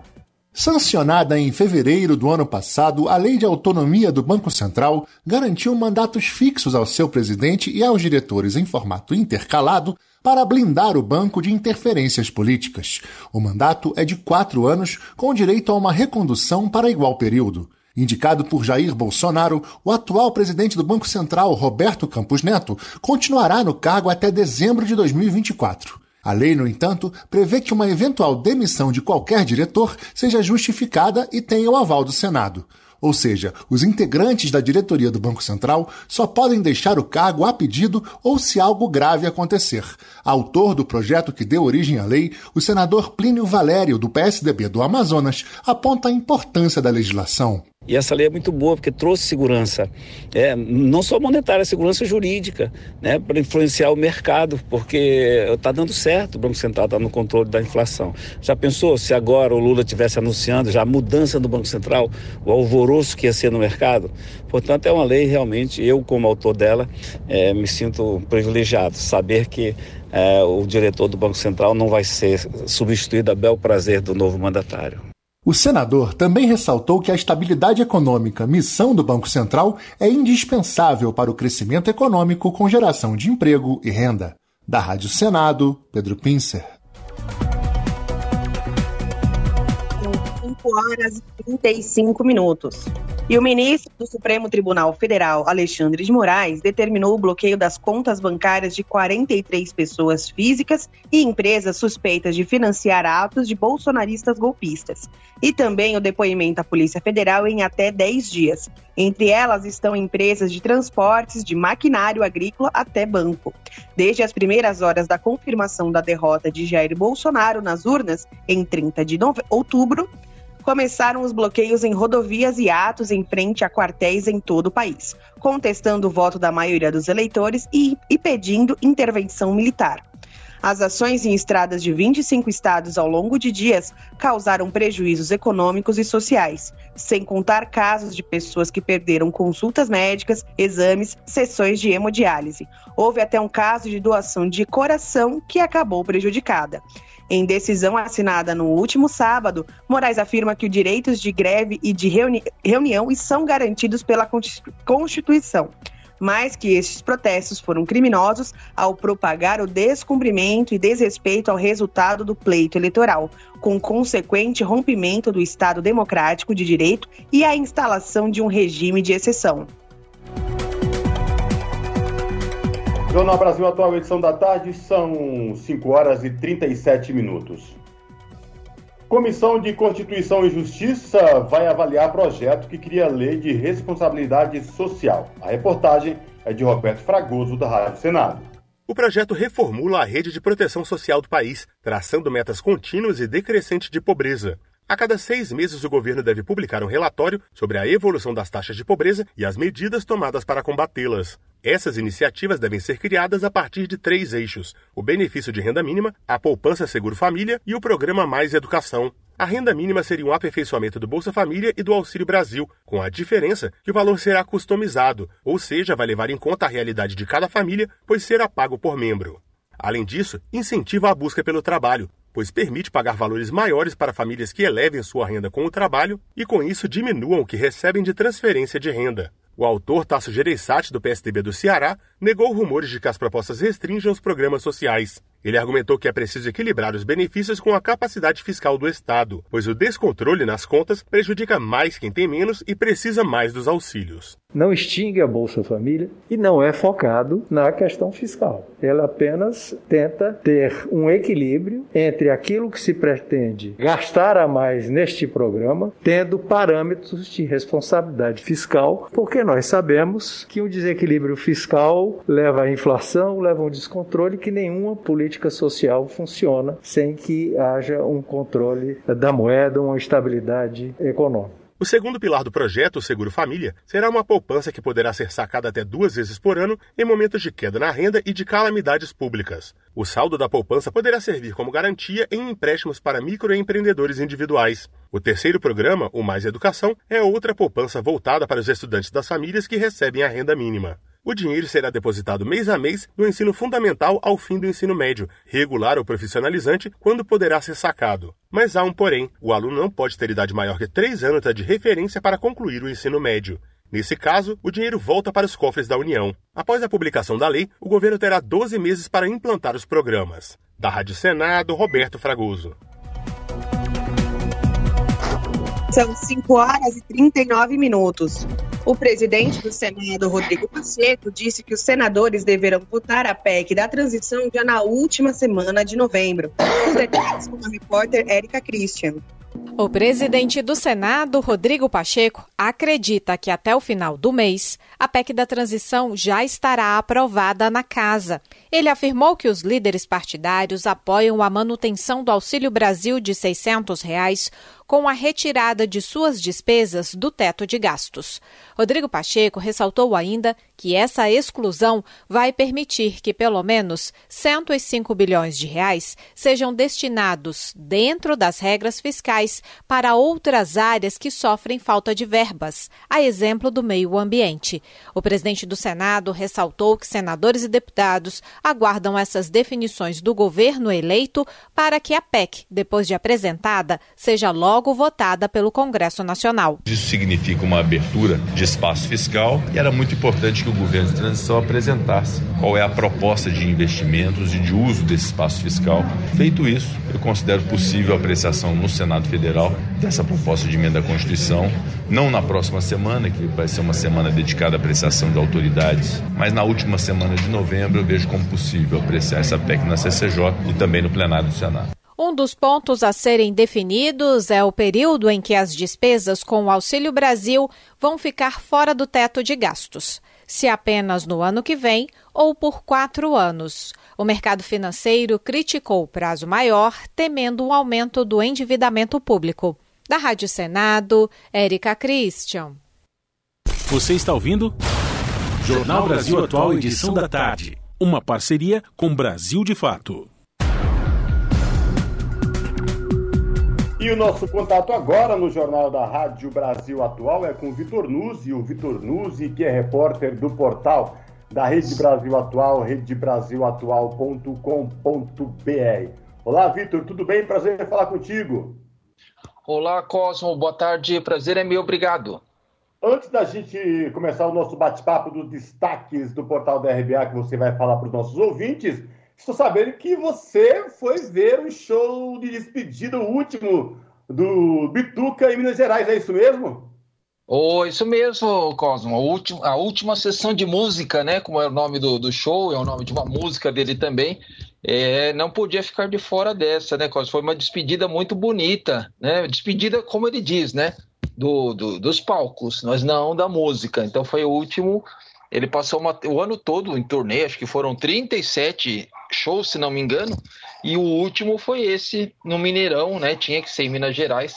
Sancionada em fevereiro do ano passado, a Lei de Autonomia do Banco Central garantiu mandatos fixos ao seu presidente e aos diretores em formato intercalado para blindar o banco de interferências políticas. O mandato é de quatro anos, com direito a uma recondução para igual período. Indicado por Jair Bolsonaro, o atual presidente do Banco Central, Roberto Campos Neto, continuará no cargo até dezembro de 2024. A lei, no entanto, prevê que uma eventual demissão de qualquer diretor seja justificada e tenha o aval do Senado. Ou seja, os integrantes da diretoria do Banco Central só podem deixar o cargo a pedido ou se algo grave acontecer. Autor do projeto que deu origem à lei, o senador Plínio Valério, do PSDB do Amazonas, aponta a importância da legislação. E essa lei é muito boa porque trouxe segurança, é, não só monetária, segurança jurídica, né, para influenciar o mercado, porque está dando certo o Banco Central está no controle da inflação. Já pensou se agora o Lula tivesse anunciando já a mudança do Banco Central, o alvoroço que ia ser no mercado? Portanto, é uma lei realmente, eu como autor dela, é, me sinto privilegiado, saber que é, o diretor do Banco Central não vai ser substituído a bel prazer do novo mandatário. O senador também ressaltou que a estabilidade econômica, missão do Banco Central, é indispensável para o crescimento econômico com geração de emprego e renda. Da Rádio Senado, Pedro Pincer. 5 horas e 35 minutos. E o ministro do Supremo Tribunal Federal, Alexandre de Moraes, determinou o bloqueio das contas bancárias de 43 pessoas físicas e empresas suspeitas de financiar atos de bolsonaristas golpistas. E também o depoimento à Polícia Federal em até 10 dias. Entre elas estão empresas de transportes, de maquinário agrícola até banco. Desde as primeiras horas da confirmação da derrota de Jair Bolsonaro nas urnas, em 30 de outubro, começaram os bloqueios em rodovias e atos em frente a quartéis em todo o país, contestando o voto da maioria dos eleitores e, e pedindo intervenção militar. As ações em estradas de 25 estados ao longo de dias causaram prejuízos econômicos e sociais, sem contar casos de pessoas que perderam consultas médicas, exames, sessões de hemodiálise. Houve até um caso de doação de coração que acabou prejudicada. Em decisão assinada no último sábado, Moraes afirma que os direitos de greve e de reuni reunião são garantidos pela Constituição, mas que estes protestos foram criminosos ao propagar o descumprimento e desrespeito ao resultado do pleito eleitoral, com consequente rompimento do Estado democrático de direito e a instalação de um regime de exceção. Jornal Brasil Atual, edição da tarde, são 5 horas e 37 minutos. Comissão de Constituição e Justiça vai avaliar projeto que cria lei de responsabilidade social. A reportagem é de Roberto Fragoso, da Rádio Senado. O projeto reformula a rede de proteção social do país, traçando metas contínuas e decrescentes de pobreza. A cada seis meses, o governo deve publicar um relatório sobre a evolução das taxas de pobreza e as medidas tomadas para combatê-las. Essas iniciativas devem ser criadas a partir de três eixos: o benefício de renda mínima, a poupança Seguro Família e o programa Mais Educação. A renda mínima seria um aperfeiçoamento do Bolsa Família e do Auxílio Brasil, com a diferença que o valor será customizado, ou seja, vai levar em conta a realidade de cada família, pois será pago por membro. Além disso, incentiva a busca pelo trabalho, pois permite pagar valores maiores para famílias que elevem sua renda com o trabalho e, com isso, diminuam o que recebem de transferência de renda. O autor Tasso Gereissati, do PSDB do Ceará, negou rumores de que as propostas restringam os programas sociais. Ele argumentou que é preciso equilibrar os benefícios com a capacidade fiscal do Estado, pois o descontrole nas contas prejudica mais quem tem menos e precisa mais dos auxílios. Não extingue a Bolsa Família e não é focado na questão fiscal. Ela apenas tenta ter um equilíbrio entre aquilo que se pretende gastar a mais neste programa, tendo parâmetros de responsabilidade fiscal, porque nós sabemos que o desequilíbrio fiscal leva à inflação, leva a um descontrole que nenhuma política política social funciona sem que haja um controle da moeda, uma estabilidade econômica. O segundo pilar do projeto, o Seguro Família, será uma poupança que poderá ser sacada até duas vezes por ano em momentos de queda na renda e de calamidades públicas. O saldo da poupança poderá servir como garantia em empréstimos para microempreendedores individuais. O terceiro programa, o Mais Educação, é outra poupança voltada para os estudantes das famílias que recebem a renda mínima. O dinheiro será depositado mês a mês no ensino fundamental ao fim do ensino médio, regular ou profissionalizante, quando poderá ser sacado. Mas há um porém: o aluno não pode ter idade maior que três anos de referência para concluir o ensino médio. Nesse caso, o dinheiro volta para os cofres da União. Após a publicação da lei, o governo terá 12 meses para implantar os programas. Da Rádio Senado, Roberto Fragoso. São 5 horas e 39 minutos. O presidente do Senado, Rodrigo Pacheco, disse que os senadores deverão votar a PEC da transição já na última semana de novembro. Os detalhes com a repórter Érica Christian. O presidente do Senado, Rodrigo Pacheco, acredita que até o final do mês a PEC da transição já estará aprovada na casa. Ele afirmou que os líderes partidários apoiam a manutenção do Auxílio Brasil de 600 reais com a retirada de suas despesas do teto de gastos. Rodrigo Pacheco ressaltou ainda que essa exclusão vai permitir que pelo menos 105 bilhões de reais sejam destinados dentro das regras fiscais para outras áreas que sofrem falta de verbas, a exemplo do meio ambiente. O presidente do Senado ressaltou que senadores e deputados aguardam essas definições do governo eleito para que a PEC, depois de apresentada, seja logo logo votada pelo Congresso Nacional. Isso significa uma abertura de espaço fiscal e era muito importante que o governo de transição apresentasse qual é a proposta de investimentos e de uso desse espaço fiscal. Feito isso, eu considero possível a apreciação no Senado Federal dessa proposta de emenda à Constituição, não na próxima semana, que vai ser uma semana dedicada à apreciação de autoridades, mas na última semana de novembro eu vejo como possível apreciar essa PEC na CCJ e também no plenário do Senado. Um dos pontos a serem definidos é o período em que as despesas com o Auxílio Brasil vão ficar fora do teto de gastos. Se apenas no ano que vem ou por quatro anos. O mercado financeiro criticou o prazo maior, temendo um aumento do endividamento público. Da Rádio Senado, Érica Christian. Você está ouvindo? Jornal Brasil Atual, edição da tarde. Uma parceria com Brasil de Fato. E o nosso contato agora no Jornal da Rádio Brasil Atual é com o Vitor Nuzzi, o Vitor Nuzzi, que é repórter do portal da Rede Brasil Atual, redebrasilatual.com.br. Olá, Vitor, tudo bem? Prazer em falar contigo. Olá, Cosmo, boa tarde, prazer é meu, obrigado. Antes da gente começar o nosso bate-papo dos destaques do portal da RBA que você vai falar para os nossos ouvintes, Estou sabendo que você foi ver o show de despedida, o último, do Bituca em Minas Gerais, é isso mesmo? Oh, isso mesmo, Cosmo. A última, a última sessão de música, né? Como é o nome do, do show, é o nome de uma música dele também. É, não podia ficar de fora dessa, né, Cosmo? Foi uma despedida muito bonita, né? Despedida, como ele diz, né? Do, do, dos palcos, mas não da música. Então foi o último. Ele passou uma, o ano todo em turnê, acho que foram 37 shows, se não me engano, e o último foi esse no Mineirão, né? Tinha que ser em Minas Gerais,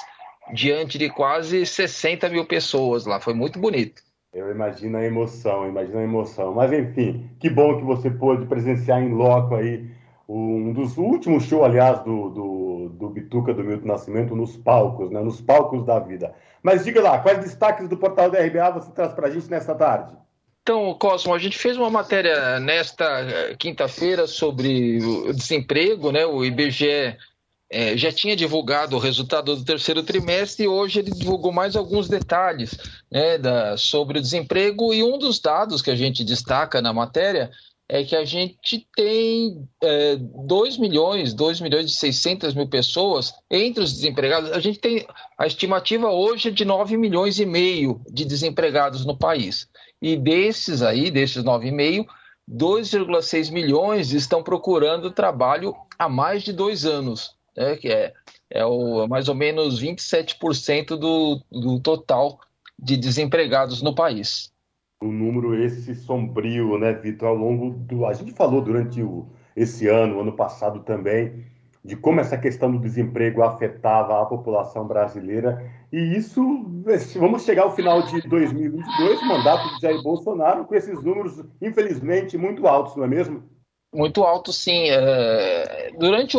diante de quase 60 mil pessoas lá. Foi muito bonito. Eu imagino a emoção, imagino a emoção. Mas enfim, que bom que você pôde presenciar em loco aí um dos últimos shows, aliás, do, do, do Bituca do Milton Nascimento nos palcos, né? Nos palcos da vida. Mas diga lá, quais destaques do portal da RBA você traz para a gente nesta tarde? Então, Cosmo, a gente fez uma matéria nesta eh, quinta-feira sobre o desemprego, né? O IBGE é, já tinha divulgado o resultado do terceiro trimestre e hoje ele divulgou mais alguns detalhes né, da, sobre o desemprego e um dos dados que a gente destaca na matéria é que a gente tem é, 2 milhões, 2 milhões e 600 mil pessoas entre os desempregados. A gente tem a estimativa hoje é de 9 milhões e meio de desempregados no país. E desses aí, desses 9,5, 2,6 milhões estão procurando trabalho há mais de dois anos, né, que é, é o, mais ou menos 27% do, do total de desempregados no país. Um número esse sombrio, né, Vitor? Ao longo do. A gente falou durante o, esse ano, ano passado também, de como essa questão do desemprego afetava a população brasileira. E isso, vamos chegar ao final de 2022, mandato de Jair Bolsonaro, com esses números, infelizmente, muito altos, não é mesmo? Muito alto, sim. É... Durante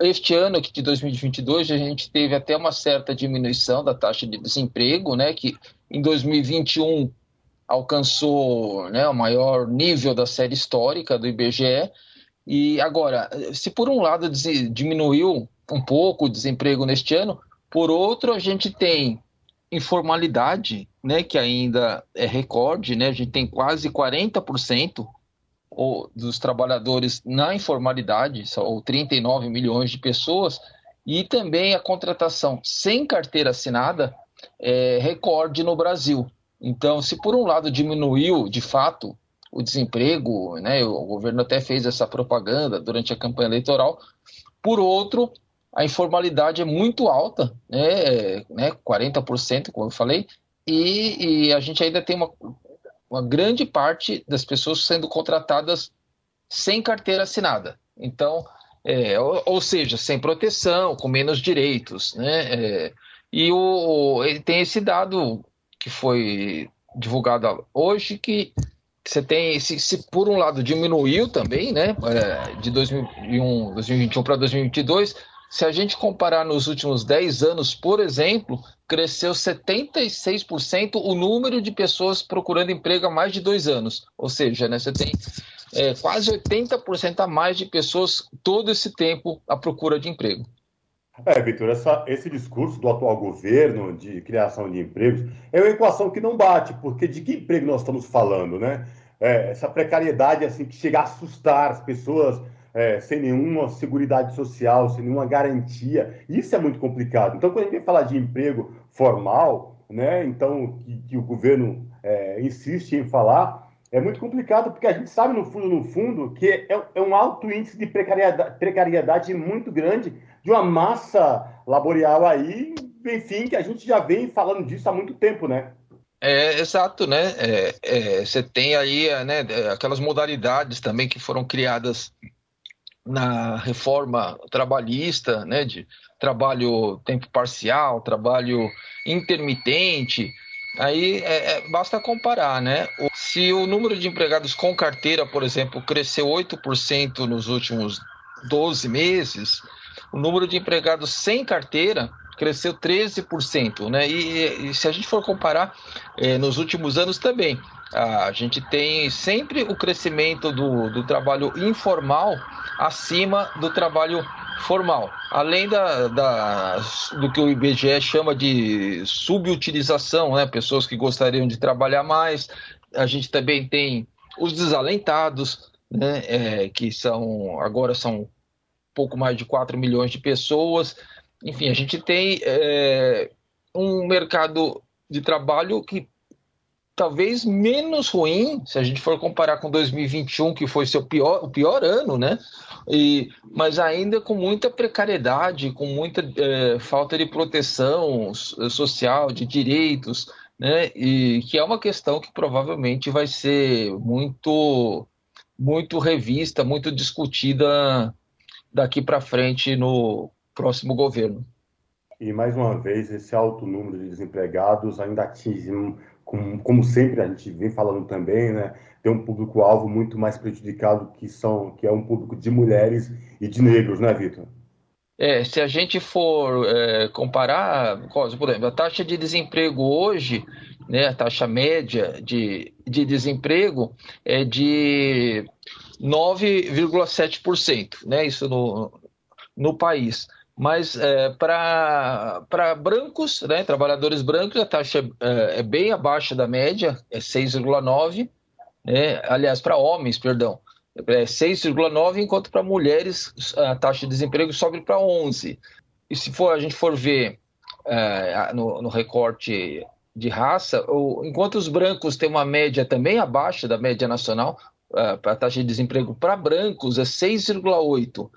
este ano aqui de 2022, a gente teve até uma certa diminuição da taxa de desemprego, né, que em 2021 alcançou né, o maior nível da série histórica do IBGE, e agora, se por um lado diminuiu um pouco o desemprego neste ano, por outro a gente tem informalidade, né, que ainda é recorde, né, a gente tem quase 40% dos trabalhadores na informalidade, ou 39 milhões de pessoas, e também a contratação sem carteira assinada é recorde no Brasil. Então, se por um lado diminuiu de fato o desemprego, né? O governo até fez essa propaganda durante a campanha eleitoral. Por outro, a informalidade é muito alta, né? né 40%, como eu falei, e, e a gente ainda tem uma, uma grande parte das pessoas sendo contratadas sem carteira assinada. Então, é, ou, ou, seja, sem proteção, com menos direitos, né? É, e o, tem esse dado que foi divulgado hoje que você tem, se, se, por um lado diminuiu também, né, é, de 2001, 2021 para 2022, se a gente comparar nos últimos 10 anos, por exemplo, cresceu 76% o número de pessoas procurando emprego há mais de dois anos. Ou seja, né, você tem é, quase 80% a mais de pessoas todo esse tempo à procura de emprego. É, Vitor, esse discurso do atual governo de criação de empregos é uma equação que não bate, porque de que emprego nós estamos falando, né? É, essa precariedade assim que chega a assustar as pessoas é, sem nenhuma segurança social, sem nenhuma garantia, isso é muito complicado. Então, quando a gente vem falar de emprego formal, né? Então, que, que o governo é, insiste em falar, é muito complicado, porque a gente sabe, no fundo, no fundo, que é, é um alto índice de precariedade, precariedade muito grande de uma massa laboral aí, enfim, que a gente já vem falando disso há muito tempo, né? É, exato, né? É, é, você tem aí né, aquelas modalidades também que foram criadas na reforma trabalhista, né, de trabalho tempo parcial, trabalho intermitente, aí é, é, basta comparar, né? Se o número de empregados com carteira, por exemplo, cresceu 8% nos últimos 12 meses, o número de empregados sem carteira cresceu 13%, né? E, e se a gente for comparar eh, nos últimos anos também, a gente tem sempre o crescimento do, do trabalho informal acima do trabalho formal, além da, da, do que o IBGE chama de subutilização, né? pessoas que gostariam de trabalhar mais. A gente também tem os desalentados, né? É, que são agora são pouco mais de 4 milhões de pessoas. Enfim, a gente tem é, um mercado de trabalho que talvez menos ruim, se a gente for comparar com 2021, que foi seu pior, o pior ano, né? E, mas ainda com muita precariedade, com muita é, falta de proteção social, de direitos, né? E que é uma questão que provavelmente vai ser muito, muito revista, muito discutida daqui para frente no próximo governo. E mais uma vez, esse alto número de desempregados ainda atinge, como, como sempre a gente vem falando também, né, tem um público-alvo muito mais prejudicado que são que é um público de mulheres e de negros, né, Vitor? É, se a gente for é, comparar, por exemplo, a taxa de desemprego hoje, né, a taxa média de, de desemprego é de 9,7%, né, isso no, no país. Mas é, para brancos, né, trabalhadores brancos, a taxa é, é bem abaixo da média, é 6,9%. Né, aliás, para homens, perdão, é 6,9%, enquanto para mulheres a taxa de desemprego sobe para 11%. E se for, a gente for ver é, no, no, recorte de raça, o, enquanto os brancos têm uma média também abaixo da média nacional, a, a taxa de desemprego para brancos é 6,8%.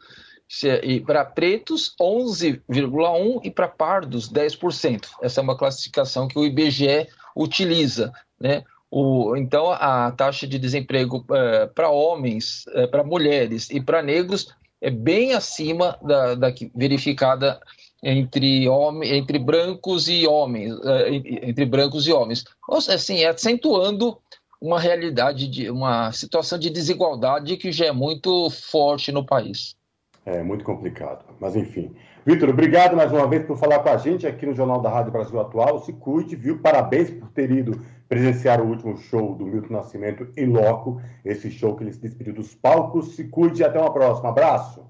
E para pretos, 11,1% e para pardos, 10%. Essa é uma classificação que o IBGE utiliza. Né? O, então, a taxa de desemprego é, para homens, é, para mulheres e para negros é bem acima da, da verificada entre, entre brancos e homens, eh, entre brancos e homens. Ou seja, assim, é acentuando uma realidade, de uma situação de desigualdade que já é muito forte no país. É muito complicado, mas enfim. Vitor, obrigado mais uma vez por falar com a gente aqui no Jornal da Rádio Brasil Atual. Se cuide, viu? Parabéns por ter ido presenciar o último show do Milton Nascimento em loco, esse show que ele se despediu dos palcos. Se cuide e até uma próxima. Abraço.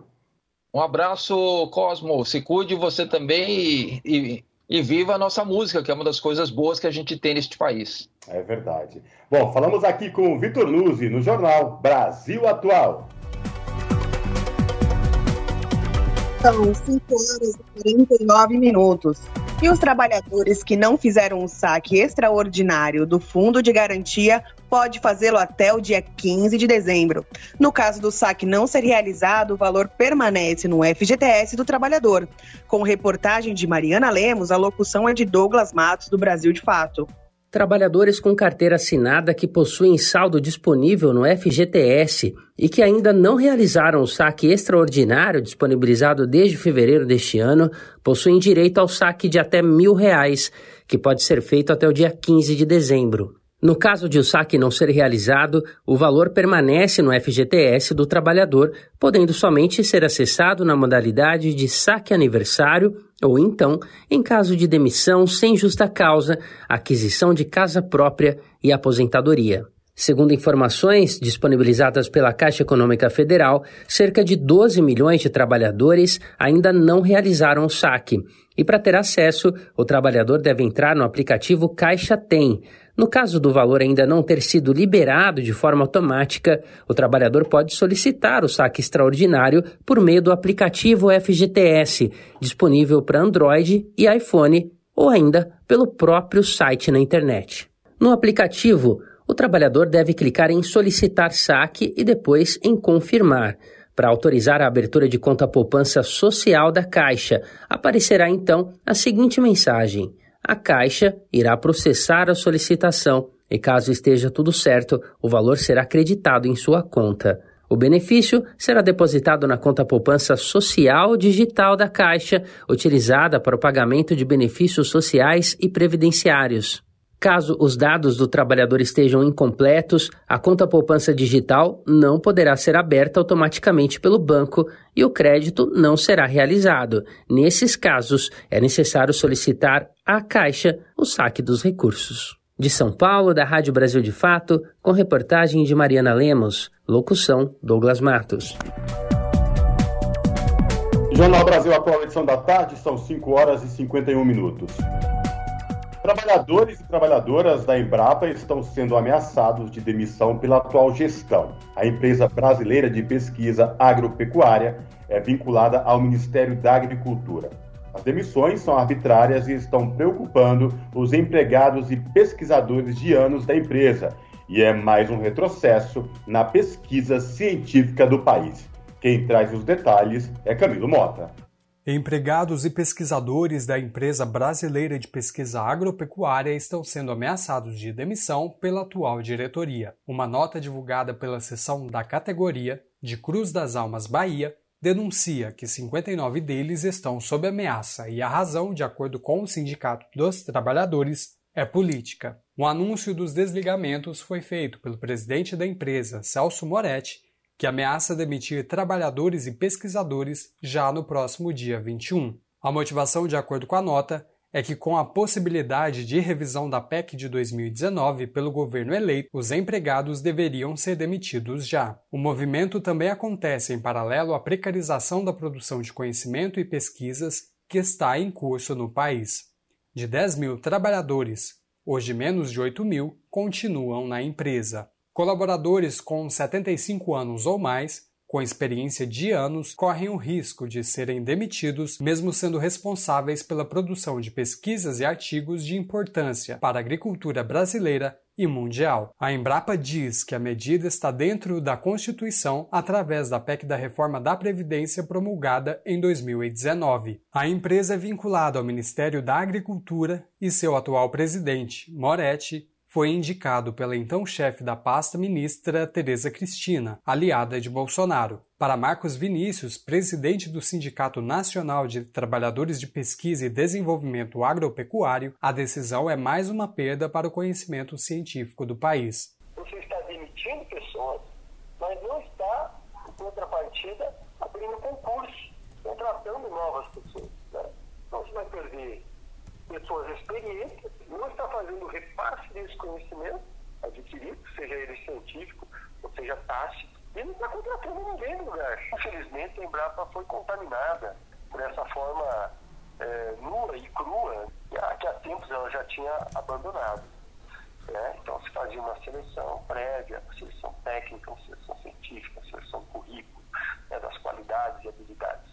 Um abraço, Cosmo. Se cuide você também e, e, e viva a nossa música, que é uma das coisas boas que a gente tem neste país. É verdade. Bom, falamos aqui com o Vitor Nuzzi no jornal Brasil Atual. São 5 horas e 49 minutos. E os trabalhadores que não fizeram o saque extraordinário do Fundo de Garantia pode fazê-lo até o dia 15 de dezembro. No caso do saque não ser realizado, o valor permanece no FGTS do trabalhador. Com reportagem de Mariana Lemos, a locução é de Douglas Matos, do Brasil de Fato. Trabalhadores com carteira assinada que possuem saldo disponível no FGTS e que ainda não realizaram o saque extraordinário disponibilizado desde fevereiro deste ano possuem direito ao saque de até mil reais, que pode ser feito até o dia 15 de dezembro. No caso de o saque não ser realizado, o valor permanece no FGTS do trabalhador, podendo somente ser acessado na modalidade de saque aniversário ou então, em caso de demissão sem justa causa, aquisição de casa própria e aposentadoria. Segundo informações disponibilizadas pela Caixa Econômica Federal, cerca de 12 milhões de trabalhadores ainda não realizaram o saque. E para ter acesso, o trabalhador deve entrar no aplicativo Caixa Tem, no caso do valor ainda não ter sido liberado de forma automática, o trabalhador pode solicitar o saque extraordinário por meio do aplicativo FGTS, disponível para Android e iPhone, ou ainda pelo próprio site na internet. No aplicativo, o trabalhador deve clicar em solicitar saque e depois em confirmar. Para autorizar a abertura de conta poupança social da Caixa, aparecerá então a seguinte mensagem: a Caixa irá processar a solicitação e, caso esteja tudo certo, o valor será acreditado em sua conta. O benefício será depositado na conta poupança social digital da Caixa, utilizada para o pagamento de benefícios sociais e previdenciários. Caso os dados do trabalhador estejam incompletos, a conta poupança digital não poderá ser aberta automaticamente pelo banco e o crédito não será realizado. Nesses casos, é necessário solicitar à Caixa o saque dos recursos. De São Paulo, da Rádio Brasil de Fato, com reportagem de Mariana Lemos, locução Douglas Matos. Jornal Brasil Atual, edição da tarde, são 5 horas e 51 minutos. Trabalhadores e trabalhadoras da Embrapa estão sendo ameaçados de demissão pela atual gestão. A empresa brasileira de pesquisa agropecuária é vinculada ao Ministério da Agricultura. As demissões são arbitrárias e estão preocupando os empregados e pesquisadores de anos da empresa, e é mais um retrocesso na pesquisa científica do país. Quem traz os detalhes é Camilo Mota. Empregados e pesquisadores da empresa brasileira de pesquisa agropecuária estão sendo ameaçados de demissão pela atual diretoria. Uma nota divulgada pela seção da categoria de Cruz das Almas Bahia denuncia que 59 deles estão sob ameaça e a razão, de acordo com o Sindicato dos Trabalhadores, é política. O anúncio dos desligamentos foi feito pelo presidente da empresa, Celso Moretti, que ameaça demitir trabalhadores e pesquisadores já no próximo dia 21. A motivação, de acordo com a nota, é que, com a possibilidade de revisão da PEC de 2019 pelo governo eleito, os empregados deveriam ser demitidos já. O movimento também acontece em paralelo à precarização da produção de conhecimento e pesquisas que está em curso no país. De 10 mil trabalhadores, hoje menos de 8 mil, continuam na empresa. Colaboradores com 75 anos ou mais, com experiência de anos, correm o risco de serem demitidos, mesmo sendo responsáveis pela produção de pesquisas e artigos de importância para a agricultura brasileira e mundial. A Embrapa diz que a medida está dentro da Constituição através da PEC da Reforma da Previdência promulgada em 2019. A empresa é vinculada ao Ministério da Agricultura e seu atual presidente, Moretti, foi indicado pela então chefe da pasta ministra Tereza Cristina, aliada de Bolsonaro. Para Marcos Vinícius, presidente do Sindicato Nacional de Trabalhadores de Pesquisa e Desenvolvimento Agropecuário, a decisão é mais uma perda para o conhecimento científico do país. Você está demitindo pessoas, mas não está, em contrapartida, abrindo concurso, contratando novas pessoas. Né? Então você vai perder pessoas experientes, não está fazendo repasse desse conhecimento adquirido, seja ele científico ou seja tácito, e não está contratando ninguém no lugar. Infelizmente, a Embrapa foi contaminada por essa forma é, nua e crua, que há tempos ela já tinha abandonado. Né? Então, se fazia uma seleção prévia, uma seleção técnica, uma seleção científica, uma seleção do currículo, né, das qualidades e habilidades.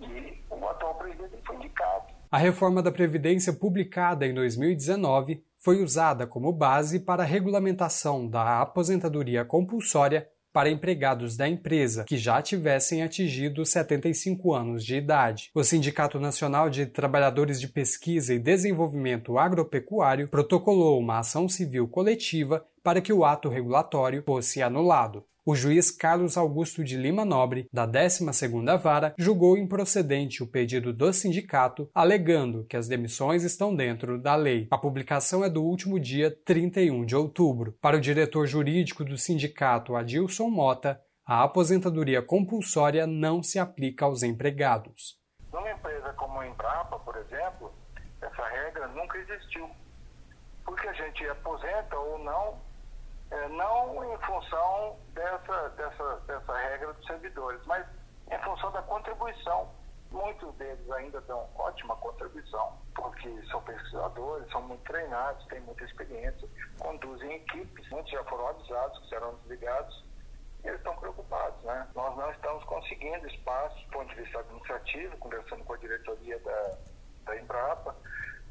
E o atual presidente foi indicado. A reforma da Previdência publicada em 2019 foi usada como base para a regulamentação da aposentadoria compulsória para empregados da empresa que já tivessem atingido 75 anos de idade. O Sindicato Nacional de Trabalhadores de Pesquisa e Desenvolvimento Agropecuário protocolou uma ação civil coletiva para que o ato regulatório fosse anulado o juiz Carlos Augusto de Lima Nobre, da 12ª Vara, julgou improcedente o pedido do sindicato, alegando que as demissões estão dentro da lei. A publicação é do último dia 31 de outubro. Para o diretor jurídico do sindicato, Adilson Mota, a aposentadoria compulsória não se aplica aos empregados. Numa empresa como a Embrapa, por exemplo, essa regra nunca existiu. Porque a gente aposenta ou não é, não em função dessa, dessa, dessa regra dos servidores, mas em função da contribuição. Muitos deles ainda dão ótima contribuição, porque são pesquisadores, são muito treinados, têm muita experiência, conduzem equipes, muitos já foram avisados que serão desligados, e eles estão preocupados. Né? Nós não estamos conseguindo espaço do ponto de vista administrativo, conversando com a diretoria da, da Embrapa,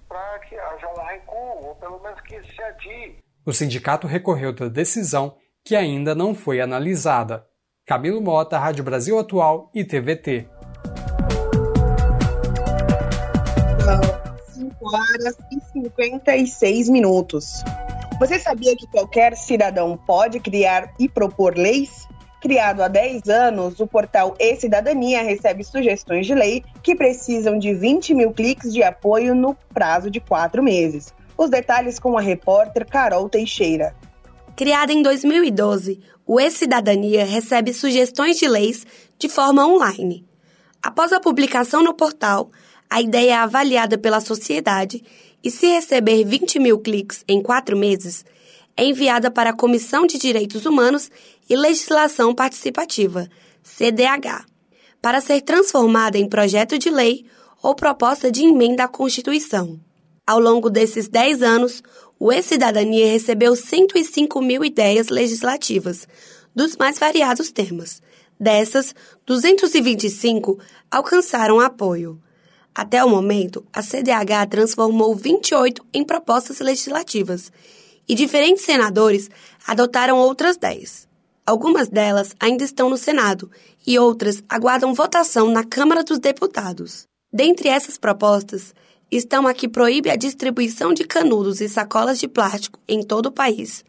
para que haja um recuo, ou pelo menos que se adie o sindicato recorreu da decisão, que ainda não foi analisada. Camilo Mota, Rádio Brasil Atual e TVT. 5 horas e 56 minutos. Você sabia que qualquer cidadão pode criar e propor leis? Criado há 10 anos, o portal E-Cidadania recebe sugestões de lei que precisam de 20 mil cliques de apoio no prazo de quatro meses. Os detalhes com a repórter Carol Teixeira. Criada em 2012, o E-Cidadania recebe sugestões de leis de forma online. Após a publicação no portal, a ideia é avaliada pela sociedade e, se receber 20 mil cliques em quatro meses, é enviada para a Comissão de Direitos Humanos e Legislação Participativa, CDH, para ser transformada em projeto de lei ou proposta de emenda à Constituição. Ao longo desses 10 anos, o E-Cidadania recebeu 105 mil ideias legislativas, dos mais variados temas. Dessas, 225 alcançaram apoio. Até o momento, a CDH transformou 28 em propostas legislativas e diferentes senadores adotaram outras 10. Algumas delas ainda estão no Senado e outras aguardam votação na Câmara dos Deputados. Dentre essas propostas, estão a que proíbe a distribuição de canudos e sacolas de plástico em todo o país,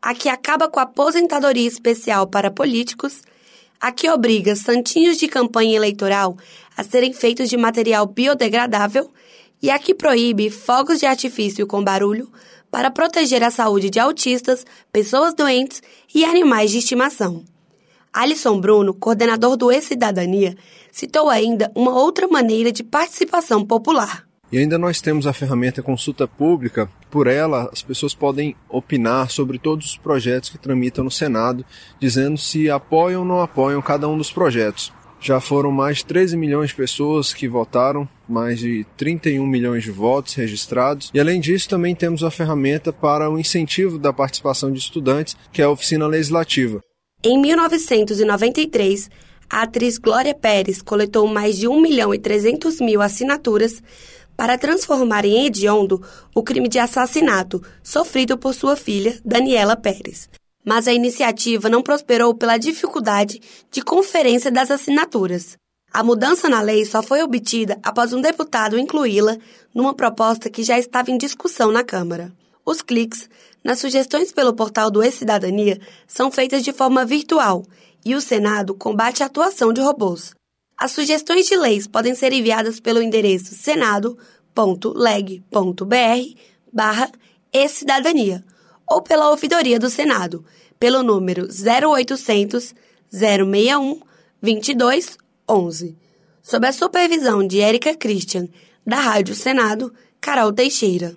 a que acaba com a aposentadoria especial para políticos, a que obriga santinhos de campanha eleitoral a serem feitos de material biodegradável e a que proíbe fogos de artifício com barulho para proteger a saúde de autistas, pessoas doentes e animais de estimação. Alisson Bruno, coordenador do E-Cidadania, citou ainda uma outra maneira de participação popular. E ainda nós temos a ferramenta consulta pública. Por ela, as pessoas podem opinar sobre todos os projetos que tramitam no Senado, dizendo se apoiam ou não apoiam cada um dos projetos. Já foram mais de 13 milhões de pessoas que votaram, mais de 31 milhões de votos registrados. E além disso, também temos a ferramenta para o incentivo da participação de estudantes, que é a oficina legislativa. Em 1993, a atriz Glória Pérez coletou mais de 1 milhão e 300 mil assinaturas para transformar em hediondo o crime de assassinato sofrido por sua filha, Daniela Pérez. Mas a iniciativa não prosperou pela dificuldade de conferência das assinaturas. A mudança na lei só foi obtida após um deputado incluí-la numa proposta que já estava em discussão na Câmara. Os cliques nas sugestões pelo portal do E-Cidadania são feitas de forma virtual e o Senado combate a atuação de robôs. As sugestões de leis podem ser enviadas pelo endereço senado.leg.br barra e-cidadania ou pela ouvidoria do Senado, pelo número 0800 061 2211. Sob a supervisão de Érica Christian, da Rádio Senado, Carol Teixeira.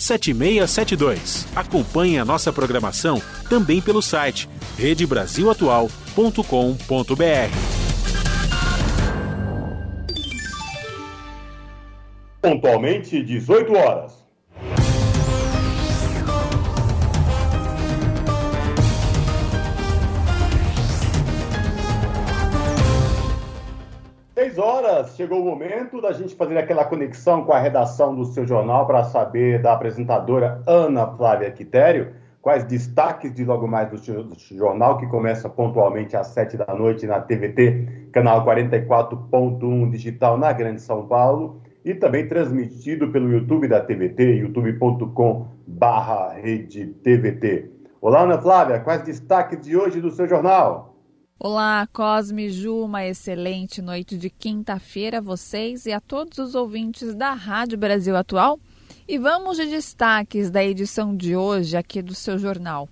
7672. Acompanhe a nossa programação também pelo site redebrasilatual.com.br. Pontualmente 18 horas. Seis horas, chegou o momento da gente fazer aquela conexão com a redação do seu jornal para saber da apresentadora Ana Flávia Quitério quais destaques de logo mais do seu jornal, que começa pontualmente às sete da noite na TVT, canal 44.1 digital na Grande São Paulo, e também transmitido pelo YouTube da TVT, youtube.com barra rede TVT. Olá, Ana Flávia, quais destaques de hoje do seu jornal? Olá, Cosme Ju, uma excelente noite de quinta-feira a vocês e a todos os ouvintes da Rádio Brasil Atual. E vamos de destaques da edição de hoje aqui do seu jornal.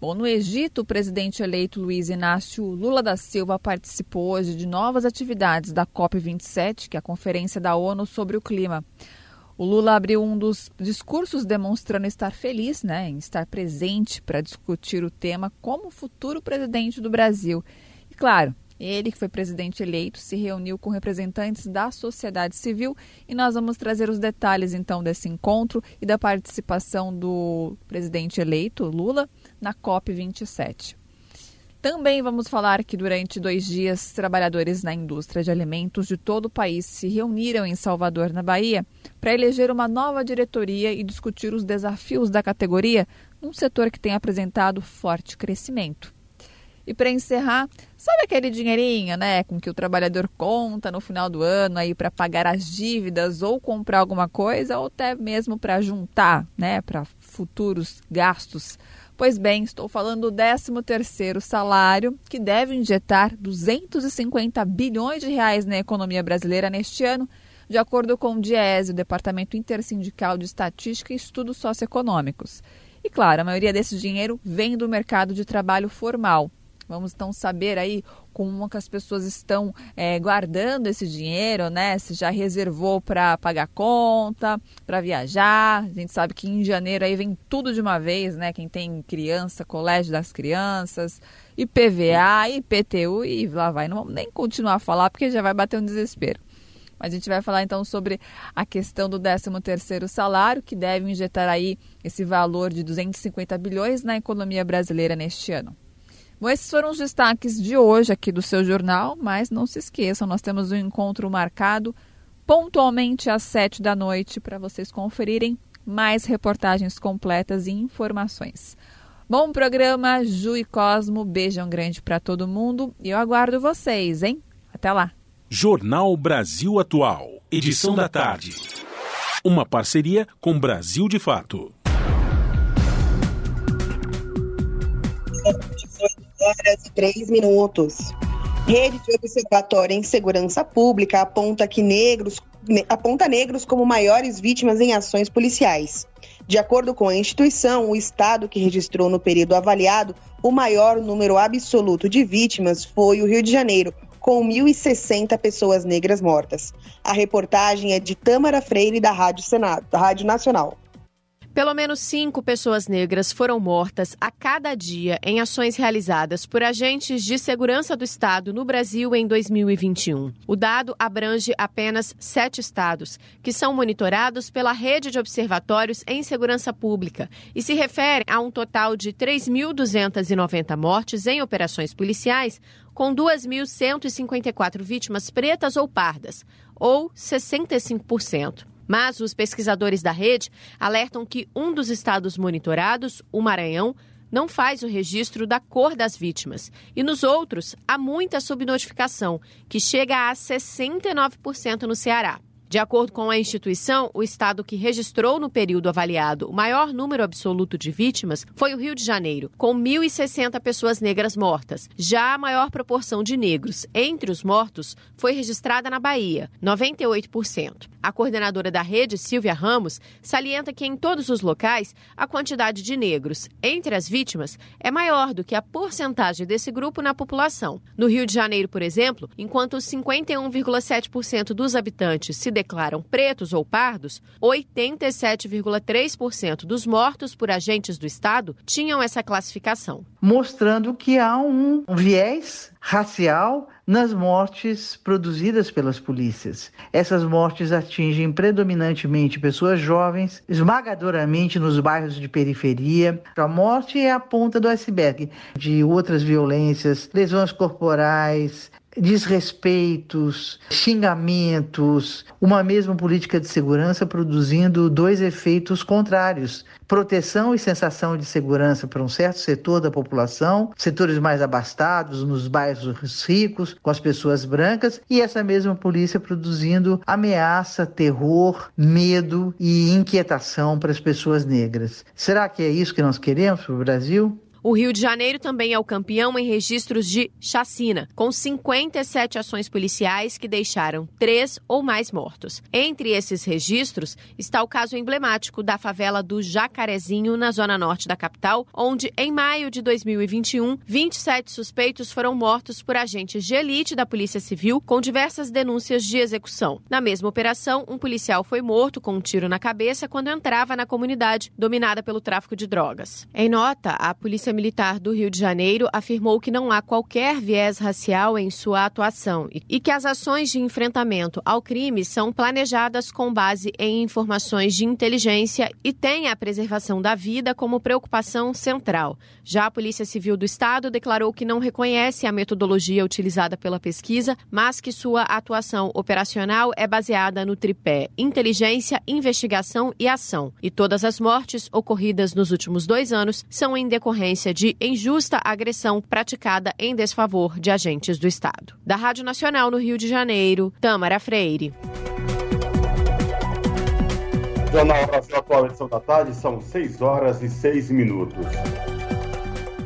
Bom, no Egito, o presidente eleito Luiz Inácio Lula da Silva participou hoje de novas atividades da COP27, que é a Conferência da ONU sobre o Clima. O Lula abriu um dos discursos demonstrando estar feliz né, em estar presente para discutir o tema como futuro presidente do Brasil. Claro, ele, que foi presidente eleito, se reuniu com representantes da sociedade civil e nós vamos trazer os detalhes então desse encontro e da participação do presidente eleito, Lula, na COP27. Também vamos falar que durante dois dias, trabalhadores na indústria de alimentos de todo o país se reuniram em Salvador, na Bahia, para eleger uma nova diretoria e discutir os desafios da categoria num setor que tem apresentado forte crescimento. E para encerrar, sabe aquele dinheirinho, né, com que o trabalhador conta no final do ano aí para pagar as dívidas ou comprar alguma coisa ou até mesmo para juntar, né, para futuros gastos? Pois bem, estou falando do 13º salário, que deve injetar 250 bilhões de reais na economia brasileira neste ano, de acordo com o DIESE, o Departamento Intersindical de Estatística e Estudos Socioeconômicos. E claro, a maioria desse dinheiro vem do mercado de trabalho formal, Vamos então saber aí como que as pessoas estão é, guardando esse dinheiro, né? Se já reservou para pagar conta, para viajar. A gente sabe que em janeiro aí vem tudo de uma vez, né? Quem tem criança, colégio das crianças, IPVA, IPTU e lá vai. Não vamos nem continuar a falar porque já vai bater um desespero. Mas a gente vai falar então sobre a questão do 13º salário, que deve injetar aí esse valor de 250 bilhões na economia brasileira neste ano. Bom, esses foram os destaques de hoje aqui do seu jornal, mas não se esqueçam, nós temos um encontro marcado pontualmente às sete da noite para vocês conferirem mais reportagens completas e informações. Bom programa, Ju e Cosmo, beijão grande para todo mundo e eu aguardo vocês, hein? Até lá. Jornal Brasil Atual, edição da tarde. Uma parceria com Brasil de Fato. 18 horas e 3 minutos. Rede de Observatório em Segurança Pública aponta que negros aponta negros como maiores vítimas em ações policiais. De acordo com a instituição, o estado que registrou no período avaliado o maior número absoluto de vítimas foi o Rio de Janeiro, com 1.060 pessoas negras mortas. A reportagem é de Tâmara Freire, da Rádio Senado, da Rádio Nacional. Pelo menos cinco pessoas negras foram mortas a cada dia em ações realizadas por agentes de segurança do Estado no Brasil em 2021. O dado abrange apenas sete estados, que são monitorados pela rede de observatórios em segurança pública e se refere a um total de 3.290 mortes em operações policiais, com 2.154 vítimas pretas ou pardas, ou 65%. Mas os pesquisadores da rede alertam que um dos estados monitorados, o Maranhão, não faz o registro da cor das vítimas. E nos outros, há muita subnotificação, que chega a 69% no Ceará. De acordo com a instituição, o estado que registrou no período avaliado o maior número absoluto de vítimas foi o Rio de Janeiro, com 1.060 pessoas negras mortas. Já a maior proporção de negros entre os mortos foi registrada na Bahia, 98%. A coordenadora da rede, Silvia Ramos, salienta que em todos os locais a quantidade de negros entre as vítimas é maior do que a porcentagem desse grupo na população. No Rio de Janeiro, por exemplo, enquanto 51,7% dos habitantes se declaram pretos ou pardos, 87,3% dos mortos por agentes do Estado tinham essa classificação. Mostrando que há um viés racial nas mortes produzidas pelas polícias. Essas mortes atingem predominantemente pessoas jovens, esmagadoramente nos bairros de periferia. A morte é a ponta do iceberg de outras violências, lesões corporais, desrespeitos, xingamentos, uma mesma política de segurança produzindo dois efeitos contrários: proteção e sensação de segurança para um certo setor da população, setores mais abastados, nos bairros ricos, com as pessoas brancas, e essa mesma polícia produzindo ameaça, terror, medo e inquietação para as pessoas negras. Será que é isso que nós queremos para o Brasil? O Rio de Janeiro também é o campeão em registros de chacina, com 57 ações policiais que deixaram três ou mais mortos. Entre esses registros está o caso emblemático da favela do Jacarezinho, na zona norte da capital, onde, em maio de 2021, 27 suspeitos foram mortos por agentes de elite da Polícia Civil com diversas denúncias de execução. Na mesma operação, um policial foi morto com um tiro na cabeça quando entrava na comunidade dominada pelo tráfico de drogas. Em nota, a Polícia Militar do Rio de Janeiro afirmou que não há qualquer viés racial em sua atuação e que as ações de enfrentamento ao crime são planejadas com base em informações de inteligência e têm a preservação da vida como preocupação central. Já a Polícia Civil do Estado declarou que não reconhece a metodologia utilizada pela pesquisa, mas que sua atuação operacional é baseada no tripé inteligência, investigação e ação. E todas as mortes ocorridas nos últimos dois anos são em decorrência de injusta agressão praticada em desfavor de agentes do Estado. Da Rádio Nacional no Rio de Janeiro, Tâmara Freire. Jornal Brasil Atual, edição da tarde, são 6 horas e 6 minutos.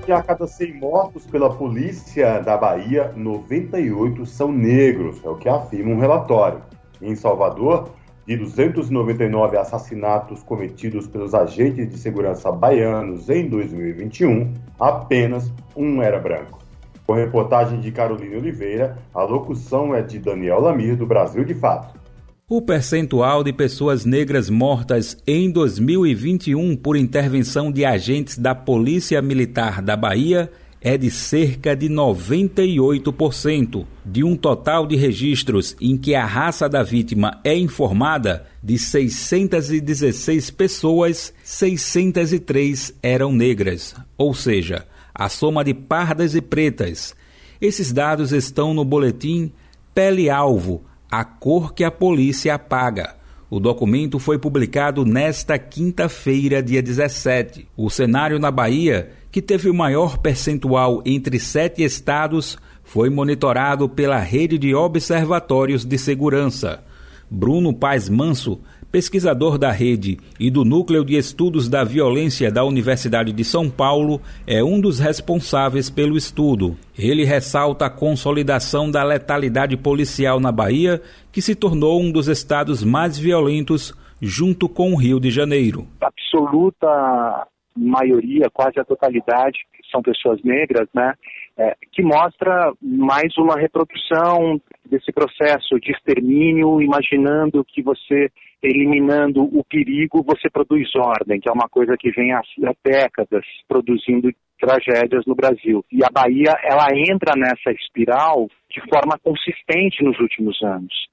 E a cada 100 mortos pela polícia da Bahia, 98 são negros, é o que afirma um relatório. Em Salvador, de 299 assassinatos cometidos pelos agentes de segurança baianos em 2021, apenas um era branco. Com reportagem de Carolina Oliveira, a locução é de Daniel Lamir, do Brasil de Fato. O percentual de pessoas negras mortas em 2021 por intervenção de agentes da Polícia Militar da Bahia é de cerca de 98%. De um total de registros em que a raça da vítima é informada, de 616 pessoas, 603 eram negras, ou seja, a soma de pardas e pretas. Esses dados estão no boletim Pele-Alvo, a cor que a polícia apaga. O documento foi publicado nesta quinta-feira, dia 17. O cenário na Bahia que teve o maior percentual entre sete estados, foi monitorado pela rede de observatórios de segurança. Bruno Paz Manso, pesquisador da rede e do Núcleo de Estudos da Violência da Universidade de São Paulo, é um dos responsáveis pelo estudo. Ele ressalta a consolidação da letalidade policial na Bahia, que se tornou um dos estados mais violentos, junto com o Rio de Janeiro. Absoluta maioria, quase a totalidade, são pessoas negras, né? é, que mostra mais uma reprodução desse processo de extermínio, imaginando que você, eliminando o perigo, você produz ordem, que é uma coisa que vem há, há décadas produzindo tragédias no Brasil. E a Bahia, ela entra nessa espiral de forma consistente nos últimos anos.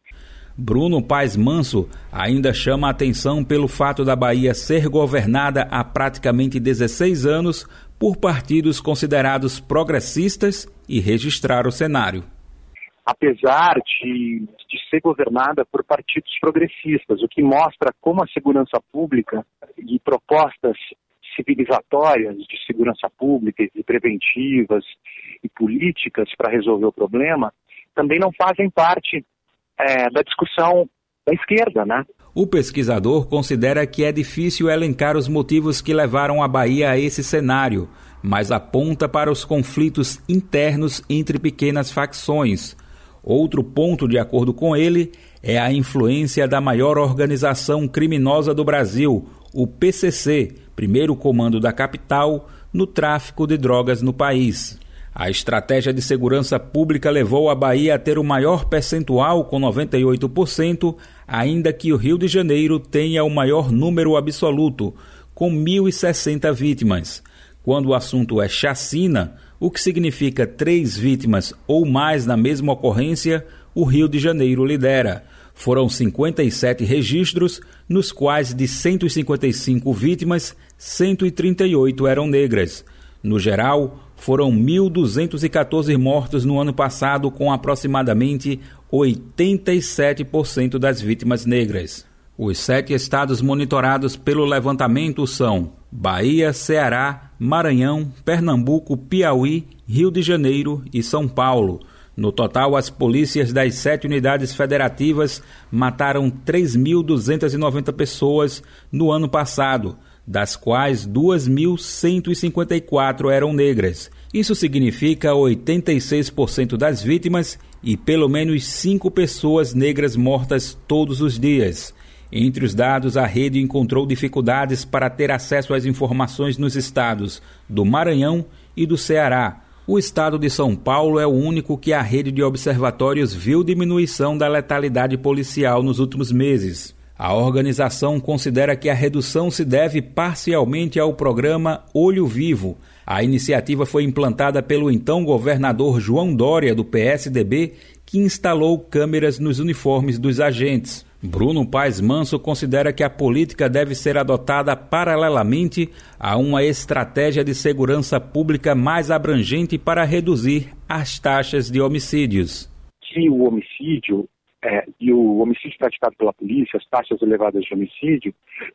Bruno Paes Manso ainda chama atenção pelo fato da Bahia ser governada há praticamente 16 anos por partidos considerados progressistas e registrar o cenário. Apesar de, de ser governada por partidos progressistas, o que mostra como a segurança pública e propostas civilizatórias de segurança pública e preventivas e políticas para resolver o problema também não fazem parte é, da discussão da esquerda, né? O pesquisador considera que é difícil elencar os motivos que levaram a Bahia a esse cenário, mas aponta para os conflitos internos entre pequenas facções. Outro ponto, de acordo com ele, é a influência da maior organização criminosa do Brasil, o PCC, primeiro comando da capital, no tráfico de drogas no país. A estratégia de segurança pública levou a Bahia a ter o maior percentual, com 98%, ainda que o Rio de Janeiro tenha o maior número absoluto, com 1.060 vítimas. Quando o assunto é chacina, o que significa três vítimas ou mais na mesma ocorrência, o Rio de Janeiro lidera. Foram 57 registros, nos quais de 155 vítimas, 138 eram negras. No geral, foram 1.214 mortos no ano passado, com aproximadamente 87% das vítimas negras. Os sete estados monitorados pelo levantamento são Bahia, Ceará, Maranhão, Pernambuco, Piauí, Rio de Janeiro e São Paulo. No total, as polícias das sete unidades federativas mataram 3.290 pessoas no ano passado, das quais 2.154 eram negras. Isso significa 86% das vítimas e pelo menos cinco pessoas negras mortas todos os dias. Entre os dados, a rede encontrou dificuldades para ter acesso às informações nos estados do Maranhão e do Ceará. O estado de São Paulo é o único que a rede de observatórios viu diminuição da letalidade policial nos últimos meses. A organização considera que a redução se deve parcialmente ao programa Olho Vivo. A iniciativa foi implantada pelo então governador João Dória, do PSDB, que instalou câmeras nos uniformes dos agentes. Bruno Paes Manso considera que a política deve ser adotada paralelamente a uma estratégia de segurança pública mais abrangente para reduzir as taxas de homicídios. Se o homicídio é, e o homicídio praticado pela polícia, as taxas elevadas de homicídio,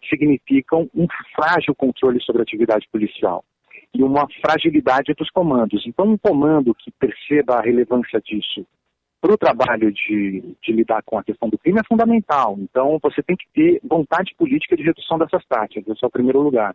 significam um frágil controle sobre a atividade policial e uma fragilidade dos comandos. Então, um comando que perceba a relevância disso para o trabalho de, de, lidar com a questão do crime é fundamental. Então, você tem que ter vontade política de redução dessas taxas, esse é o primeiro lugar.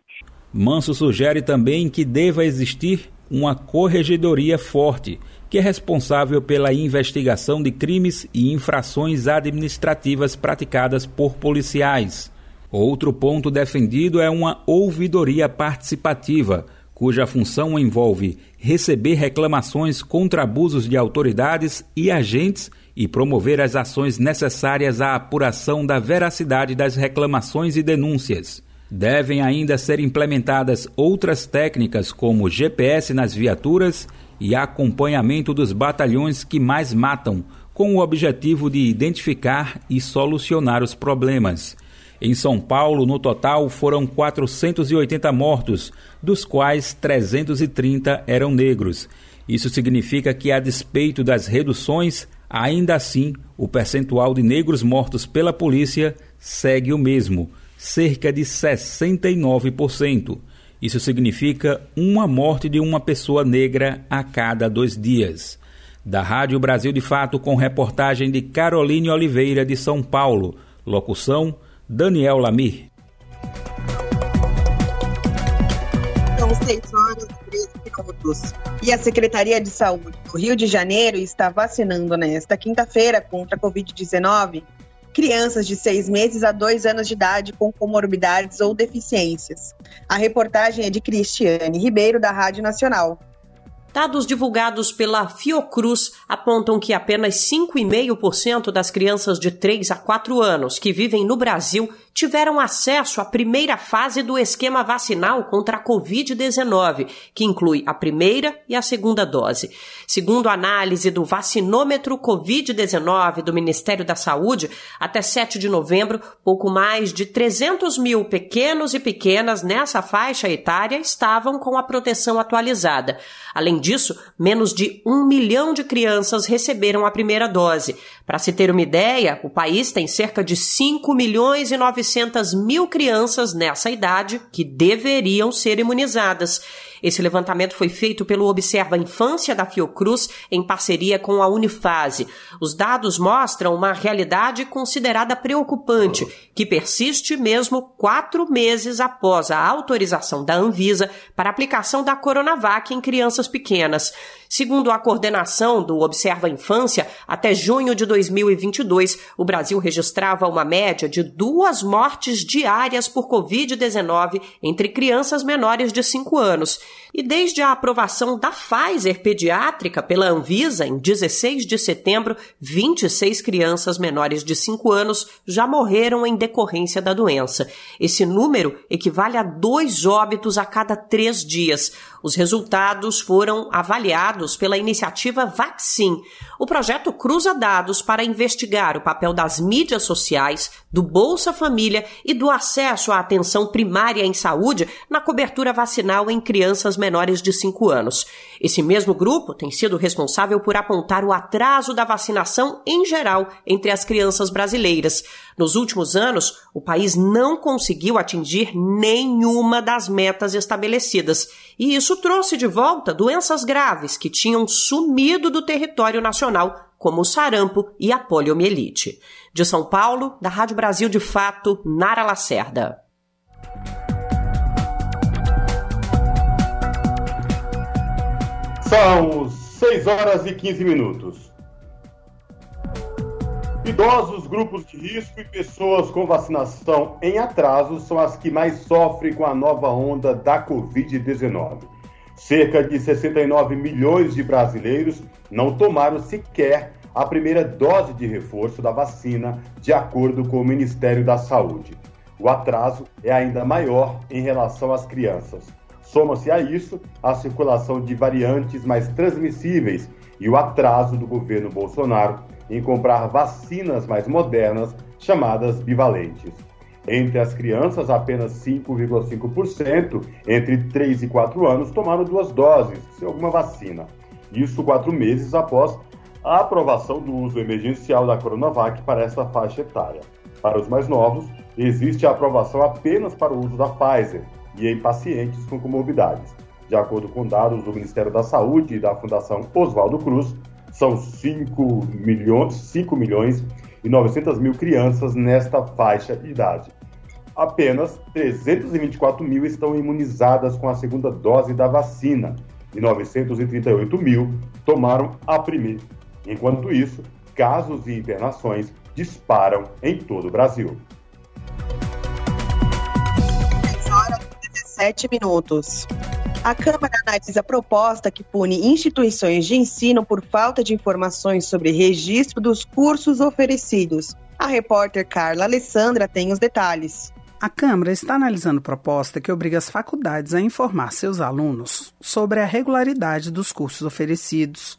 Manso sugere também que deva existir uma corregedoria forte que é responsável pela investigação de crimes e infrações administrativas praticadas por policiais. Outro ponto defendido é uma ouvidoria participativa, cuja função envolve receber reclamações contra abusos de autoridades e agentes e promover as ações necessárias à apuração da veracidade das reclamações e denúncias. Devem ainda ser implementadas outras técnicas como GPS nas viaturas e acompanhamento dos batalhões que mais matam, com o objetivo de identificar e solucionar os problemas. Em São Paulo, no total, foram 480 mortos, dos quais 330 eram negros. Isso significa que, a despeito das reduções, ainda assim o percentual de negros mortos pela polícia segue o mesmo, cerca de 69%. Isso significa uma morte de uma pessoa negra a cada dois dias. Da Rádio Brasil de Fato, com reportagem de Caroline Oliveira, de São Paulo. Locução: Daniel Lamir. São 6 horas e 13 minutos. E a Secretaria de Saúde do Rio de Janeiro está vacinando nesta quinta-feira contra a Covid-19 crianças de seis meses a dois anos de idade com comorbidades ou deficiências. A reportagem é de Cristiane Ribeiro, da Rádio Nacional. Dados divulgados pela Fiocruz apontam que apenas 5,5% das crianças de 3 a 4 anos que vivem no Brasil tiveram acesso à primeira fase do esquema vacinal contra a Covid-19, que inclui a primeira e a segunda dose. Segundo a análise do vacinômetro Covid-19 do Ministério da Saúde, até 7 de novembro, pouco mais de 300 mil pequenos e pequenas nessa faixa etária estavam com a proteção atualizada. Além disso, menos de um milhão de crianças receberam a primeira dose. Para se ter uma ideia, o país tem cerca de 5 milhões e 900 900 mil crianças nessa idade que deveriam ser imunizadas. Esse levantamento foi feito pelo Observa Infância da Fiocruz em parceria com a Unifase. Os dados mostram uma realidade considerada preocupante, que persiste mesmo quatro meses após a autorização da Anvisa para aplicação da Coronavac em crianças pequenas. Segundo a coordenação do Observa Infância, até junho de 2022, o Brasil registrava uma média de duas mortes diárias por Covid-19 entre crianças menores de 5 anos. E desde a aprovação da Pfizer pediátrica pela Anvisa em 16 de setembro, 26 crianças menores de 5 anos já morreram em decorrência da doença. Esse número equivale a dois óbitos a cada três dias. Os resultados foram avaliados pela iniciativa Vaccin. O projeto cruza dados para investigar o papel das mídias sociais, do Bolsa Família e do acesso à atenção primária em saúde na cobertura vacinal em crianças menores de 5 anos. Esse mesmo grupo tem sido responsável por apontar o atraso da vacinação em geral entre as crianças brasileiras. Nos últimos anos, o país não conseguiu atingir nenhuma das metas estabelecidas, e isso trouxe de volta doenças graves que tinham sumido do território nacional, como o sarampo e a poliomielite. De São Paulo, da Rádio Brasil de Fato, Nara Lacerda. São 6 horas e 15 minutos. Idosos, grupos de risco e pessoas com vacinação em atraso são as que mais sofrem com a nova onda da Covid-19. Cerca de 69 milhões de brasileiros não tomaram sequer a primeira dose de reforço da vacina, de acordo com o Ministério da Saúde. O atraso é ainda maior em relação às crianças. Soma-se a isso a circulação de variantes mais transmissíveis e o atraso do governo Bolsonaro em comprar vacinas mais modernas, chamadas bivalentes. Entre as crianças, apenas 5,5% entre 3 e 4 anos tomaram duas doses de alguma vacina. Isso quatro meses após a aprovação do uso emergencial da Coronavac para essa faixa etária. Para os mais novos, existe a aprovação apenas para o uso da Pfizer e em pacientes com comorbidades. De acordo com dados do Ministério da Saúde e da Fundação Oswaldo Cruz, são 5 milhões, 5 milhões e 900 mil crianças nesta faixa de idade. Apenas 324 mil estão imunizadas com a segunda dose da vacina e 938 mil tomaram a primeira. Enquanto isso, casos e internações disparam em todo o Brasil. 17 minutos. A Câmara analisa proposta que pune instituições de ensino por falta de informações sobre registro dos cursos oferecidos. A repórter Carla Alessandra tem os detalhes. A Câmara está analisando proposta que obriga as faculdades a informar seus alunos sobre a regularidade dos cursos oferecidos,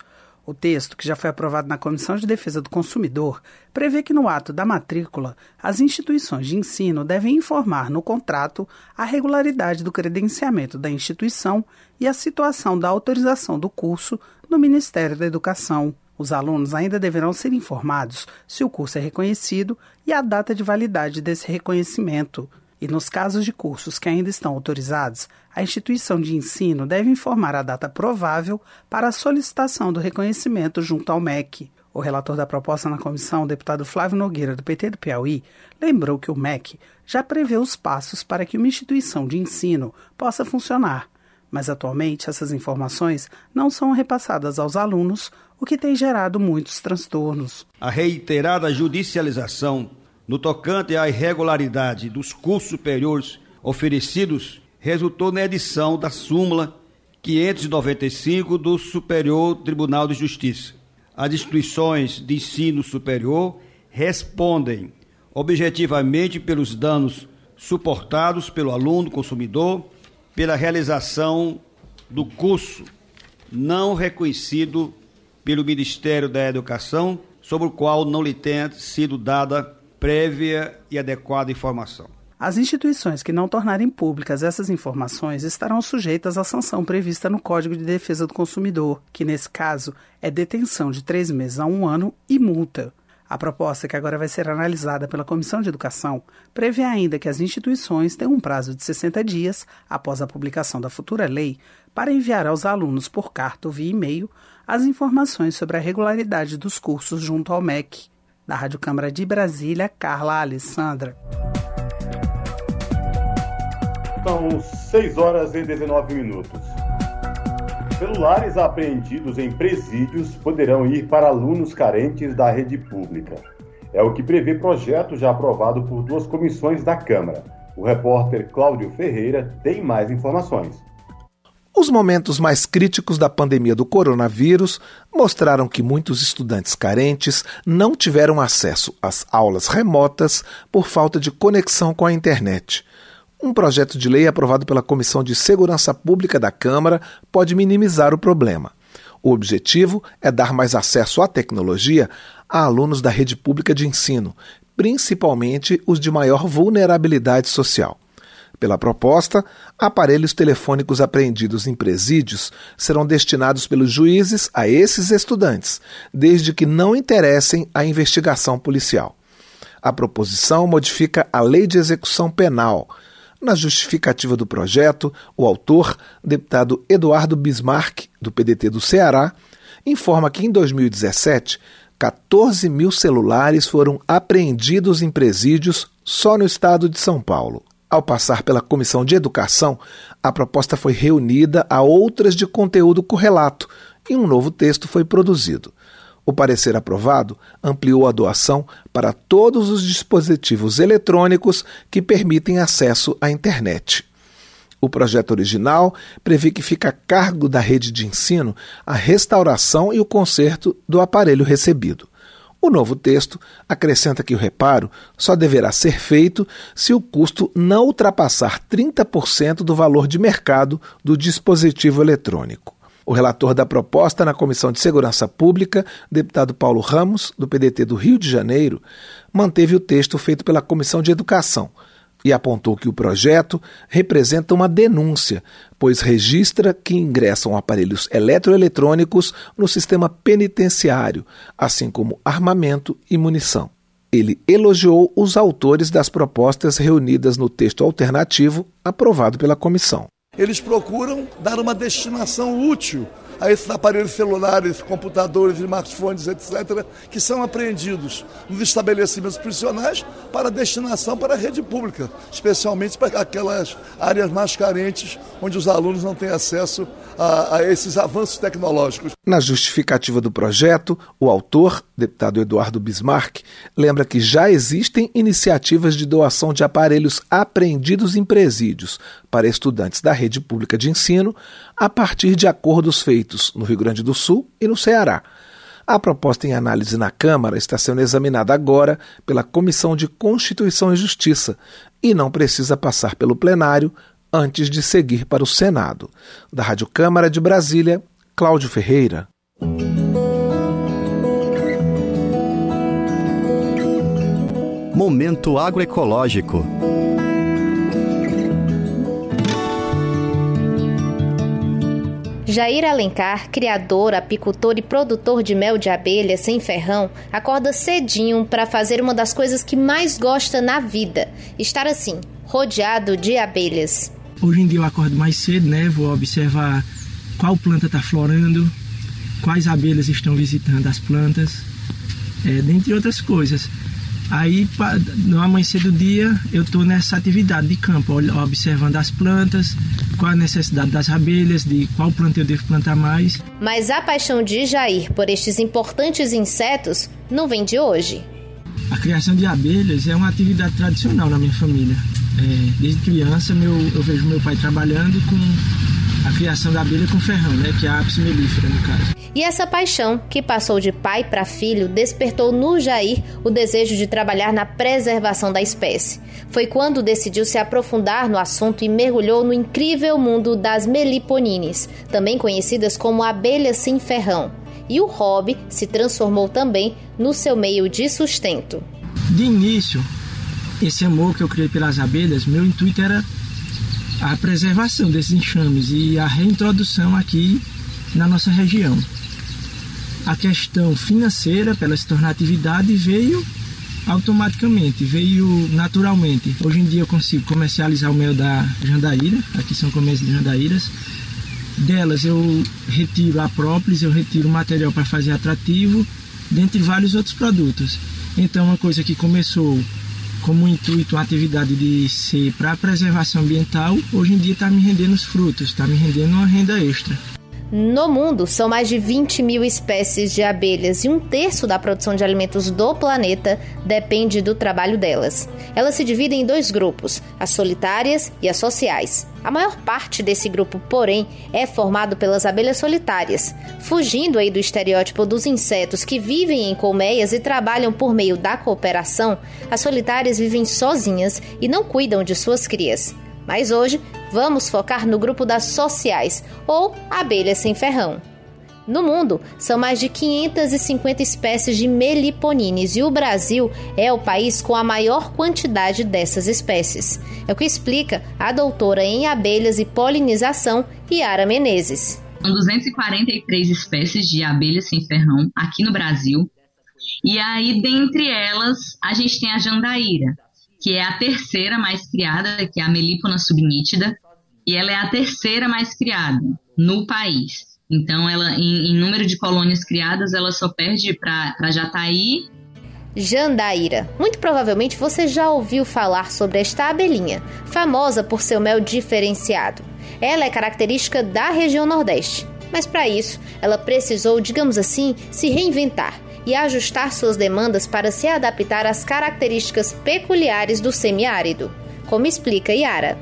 o texto, que já foi aprovado na Comissão de Defesa do Consumidor, prevê que no ato da matrícula, as instituições de ensino devem informar no contrato a regularidade do credenciamento da instituição e a situação da autorização do curso no Ministério da Educação. Os alunos ainda deverão ser informados se o curso é reconhecido e a data de validade desse reconhecimento. E nos casos de cursos que ainda estão autorizados, a instituição de ensino deve informar a data provável para a solicitação do reconhecimento junto ao MEC. O relator da proposta na comissão, o deputado Flávio Nogueira, do PT do Piauí, lembrou que o MEC já prevê os passos para que uma instituição de ensino possa funcionar, mas atualmente essas informações não são repassadas aos alunos, o que tem gerado muitos transtornos. A reiterada judicialização no tocante à irregularidade dos cursos superiores oferecidos resultou na edição da súmula 595 do Superior Tribunal de Justiça. As instituições de ensino superior respondem objetivamente pelos danos suportados pelo aluno consumidor pela realização do curso não reconhecido pelo Ministério da Educação, sobre o qual não lhe tenha sido dada prévia e adequada informação. As instituições que não tornarem públicas essas informações estarão sujeitas à sanção prevista no Código de Defesa do Consumidor, que nesse caso é detenção de três meses a um ano e multa. A proposta, que agora vai ser analisada pela Comissão de Educação, prevê ainda que as instituições tenham um prazo de 60 dias, após a publicação da futura lei, para enviar aos alunos por carta ou via e-mail as informações sobre a regularidade dos cursos junto ao MEC. Da Rádio Câmara de Brasília, Carla Alessandra. São 6 horas e 19 minutos. Celulares apreendidos em presídios poderão ir para alunos carentes da rede pública. É o que prevê projeto já aprovado por duas comissões da Câmara. O repórter Cláudio Ferreira tem mais informações. Os momentos mais críticos da pandemia do coronavírus mostraram que muitos estudantes carentes não tiveram acesso às aulas remotas por falta de conexão com a internet. Um projeto de lei aprovado pela Comissão de Segurança Pública da Câmara pode minimizar o problema. O objetivo é dar mais acesso à tecnologia a alunos da rede pública de ensino, principalmente os de maior vulnerabilidade social. Pela proposta, aparelhos telefônicos apreendidos em presídios serão destinados pelos juízes a esses estudantes, desde que não interessem a investigação policial. A proposição modifica a Lei de Execução Penal, na justificativa do projeto, o autor, deputado Eduardo Bismarck, do PDT do Ceará, informa que em 2017, 14 mil celulares foram apreendidos em presídios só no estado de São Paulo. Ao passar pela Comissão de Educação, a proposta foi reunida a outras de conteúdo correlato e um novo texto foi produzido. O parecer aprovado ampliou a doação para todos os dispositivos eletrônicos que permitem acesso à internet. O projeto original prevê que fica a cargo da rede de ensino a restauração e o conserto do aparelho recebido. O novo texto acrescenta que o reparo só deverá ser feito se o custo não ultrapassar 30% do valor de mercado do dispositivo eletrônico. O relator da proposta na Comissão de Segurança Pública, deputado Paulo Ramos, do PDT do Rio de Janeiro, manteve o texto feito pela Comissão de Educação e apontou que o projeto representa uma denúncia, pois registra que ingressam aparelhos eletroeletrônicos no sistema penitenciário, assim como armamento e munição. Ele elogiou os autores das propostas reunidas no texto alternativo aprovado pela comissão eles procuram dar uma destinação útil a esses aparelhos celulares, computadores, smartphones, etc., que são apreendidos nos estabelecimentos prisionais para destinação para a rede pública, especialmente para aquelas áreas mais carentes onde os alunos não têm acesso a, a esses avanços tecnológicos. Na justificativa do projeto, o autor, deputado Eduardo Bismarck, lembra que já existem iniciativas de doação de aparelhos apreendidos em presídios para estudantes da rede pública de ensino a partir de acordos feitos no Rio Grande do Sul e no Ceará. A proposta em análise na Câmara está sendo examinada agora pela Comissão de Constituição e Justiça e não precisa passar pelo plenário antes de seguir para o Senado. Da Rádio Câmara de Brasília, Cláudio Ferreira. Momento agroecológico. Jair Alencar, criador, apicultor e produtor de mel de abelha sem ferrão, acorda cedinho para fazer uma das coisas que mais gosta na vida: estar assim, rodeado de abelhas. Hoje em dia eu acordo mais cedo, né? Vou observar qual planta está florando, quais abelhas estão visitando as plantas, é, dentre outras coisas. Aí, no amanhecer do dia, eu estou nessa atividade de campo, observando as plantas, qual a necessidade das abelhas, de qual planta eu devo plantar mais. Mas a paixão de Jair por estes importantes insetos não vem de hoje. A criação de abelhas é uma atividade tradicional na minha família. É, desde criança, meu, eu vejo meu pai trabalhando com a criação da abelha com ferrão, né, que é a apis mellifera no caso. E essa paixão, que passou de pai para filho, despertou no Jair o desejo de trabalhar na preservação da espécie. Foi quando decidiu se aprofundar no assunto e mergulhou no incrível mundo das meliponines, também conhecidas como abelhas sem ferrão. E o hobby se transformou também no seu meio de sustento. De início, esse amor que eu criei pelas abelhas, meu intuito era a preservação desses enxames e a reintrodução aqui na nossa região a questão financeira, para ela se tornar atividade, veio automaticamente, veio naturalmente. Hoje em dia eu consigo comercializar o mel da Jandaíra, aqui são comércios de Jandaíras. Delas eu retiro a própolis, eu retiro material para fazer atrativo, dentre vários outros produtos. Então, uma coisa que começou como intuito, uma atividade de ser para preservação ambiental, hoje em dia está me rendendo os frutos, está me rendendo uma renda extra. No mundo, são mais de 20 mil espécies de abelhas e um terço da produção de alimentos do planeta depende do trabalho delas. Elas se dividem em dois grupos, as solitárias e as sociais. A maior parte desse grupo, porém, é formado pelas abelhas solitárias. Fugindo aí do estereótipo dos insetos que vivem em colmeias e trabalham por meio da cooperação, as solitárias vivem sozinhas e não cuidam de suas crias. Mas hoje vamos focar no grupo das sociais, ou abelhas sem ferrão. No mundo, são mais de 550 espécies de meliponines e o Brasil é o país com a maior quantidade dessas espécies. É o que explica a doutora em abelhas e polinização, Yara Menezes. São 243 espécies de abelhas sem ferrão aqui no Brasil. E aí, dentre elas, a gente tem a jandaíra, que é a terceira mais criada, que é a Melipona subnítida, e ela é a terceira mais criada no país. Então, ela, em, em número de colônias criadas, ela só perde para Jataí. Jandaíra. Muito provavelmente você já ouviu falar sobre esta abelhinha, famosa por seu mel diferenciado. Ela é característica da região Nordeste, mas para isso ela precisou, digamos assim, se reinventar e ajustar suas demandas para se adaptar às características peculiares do semiárido, como explica Yara.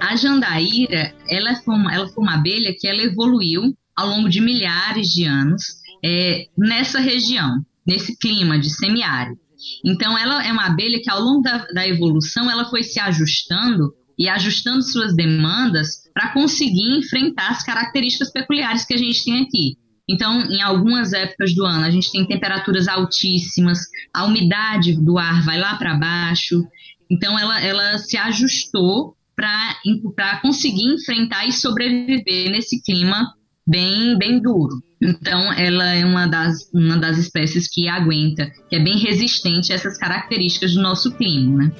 A jandaíra, ela foi uma, ela foi uma abelha que ela evoluiu ao longo de milhares de anos é, nessa região, nesse clima de semiárido. Então, ela é uma abelha que ao longo da, da evolução ela foi se ajustando e ajustando suas demandas para conseguir enfrentar as características peculiares que a gente tem aqui. Então, em algumas épocas do ano, a gente tem temperaturas altíssimas, a umidade do ar vai lá para baixo. Então, ela, ela se ajustou para conseguir enfrentar e sobreviver nesse clima bem, bem duro. Então, ela é uma das, uma das espécies que aguenta, que é bem resistente a essas características do nosso clima, né?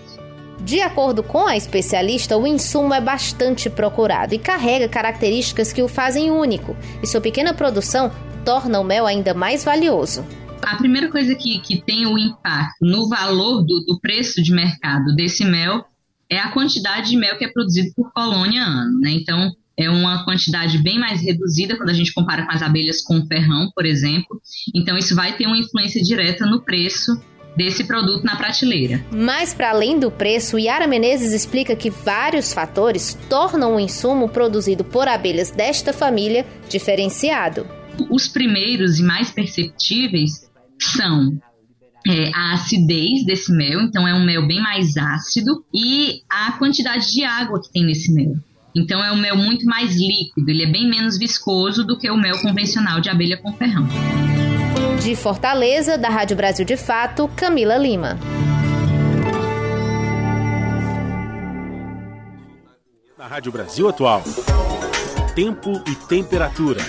De acordo com a especialista, o insumo é bastante procurado e carrega características que o fazem único, e sua pequena produção torna o mel ainda mais valioso. A primeira coisa que, que tem o impacto no valor do, do preço de mercado desse mel é a quantidade de mel que é produzido por colônia ano, né? Então, é uma quantidade bem mais reduzida quando a gente compara com as abelhas com ferrão, por exemplo. Então, isso vai ter uma influência direta no preço desse produto na prateleira. Mas para além do preço, Yara Menezes explica que vários fatores tornam o insumo produzido por abelhas desta família diferenciado. Os primeiros e mais perceptíveis são é, a acidez desse mel, então é um mel bem mais ácido, e a quantidade de água que tem nesse mel. Então é um mel muito mais líquido, ele é bem menos viscoso do que o mel convencional de abelha com ferrão. De Fortaleza, da Rádio Brasil de Fato, Camila Lima. Na Rádio Brasil Atual, tempo e temperatura.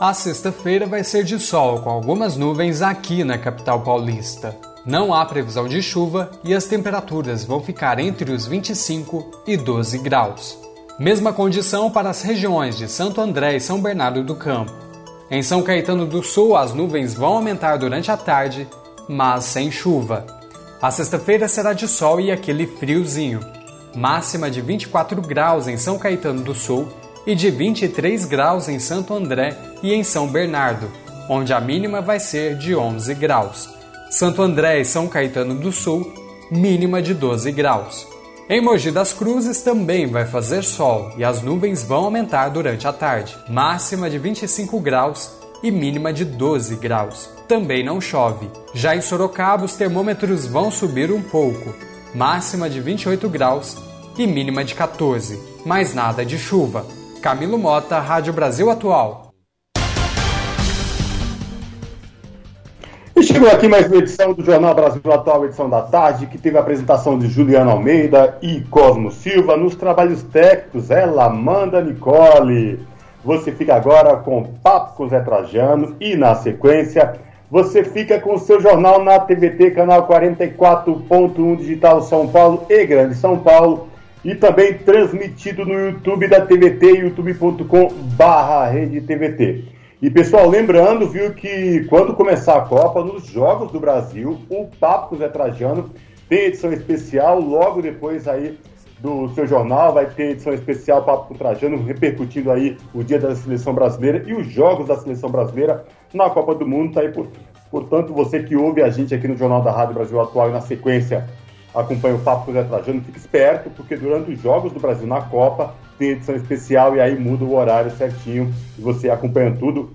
A sexta-feira vai ser de sol, com algumas nuvens aqui na capital paulista. Não há previsão de chuva e as temperaturas vão ficar entre os 25 e 12 graus. Mesma condição para as regiões de Santo André e São Bernardo do Campo. Em São Caetano do Sul, as nuvens vão aumentar durante a tarde, mas sem chuva. A sexta-feira será de sol e aquele friozinho. Máxima de 24 graus em São Caetano do Sul e de 23 graus em Santo André e em São Bernardo, onde a mínima vai ser de 11 graus. Santo André e São Caetano do Sul, mínima de 12 graus. Em Mogi das Cruzes também vai fazer sol e as nuvens vão aumentar durante a tarde, máxima de 25 graus e mínima de 12 graus. Também não chove. Já em Sorocaba, os termômetros vão subir um pouco, máxima de 28 graus e mínima de 14. Mais nada de chuva. Camilo Mota, Rádio Brasil Atual. E chegou aqui mais uma edição do Jornal Brasil Atual, edição da tarde, que teve a apresentação de Juliana Almeida e Cosmo Silva nos trabalhos técnicos. Ela, Amanda Nicole. Você fica agora com Papo com Zé Trajano e, na sequência, você fica com o seu jornal na TVT, canal 44.1 Digital São Paulo e Grande São Paulo, e também transmitido no YouTube da TVT, youtube.com barra rede TVT. E pessoal, lembrando, viu, que quando começar a Copa, nos Jogos do Brasil, o Papo com Zé Trajano tem edição especial, logo depois aí do seu jornal, vai ter edição especial Papo com Trajano, repercutindo aí o dia da seleção brasileira e os jogos da seleção brasileira na Copa do Mundo, tá aí por, portanto, você que ouve a gente aqui no Jornal da Rádio Brasil Atual e na sequência acompanha o Papo com Zé Trajano, fique esperto, porque durante os Jogos do Brasil na Copa, tem edição especial e aí muda o horário certinho e você acompanha tudo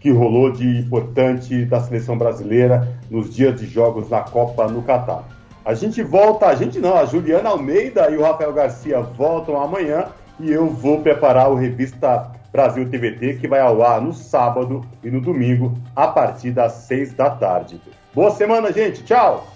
que rolou de importante da seleção brasileira nos dias de jogos na Copa no Catar. A gente volta, a gente não, a Juliana Almeida e o Rafael Garcia voltam amanhã e eu vou preparar o Revista Brasil TVT que vai ao ar no sábado e no domingo a partir das seis da tarde. Boa semana, gente. Tchau!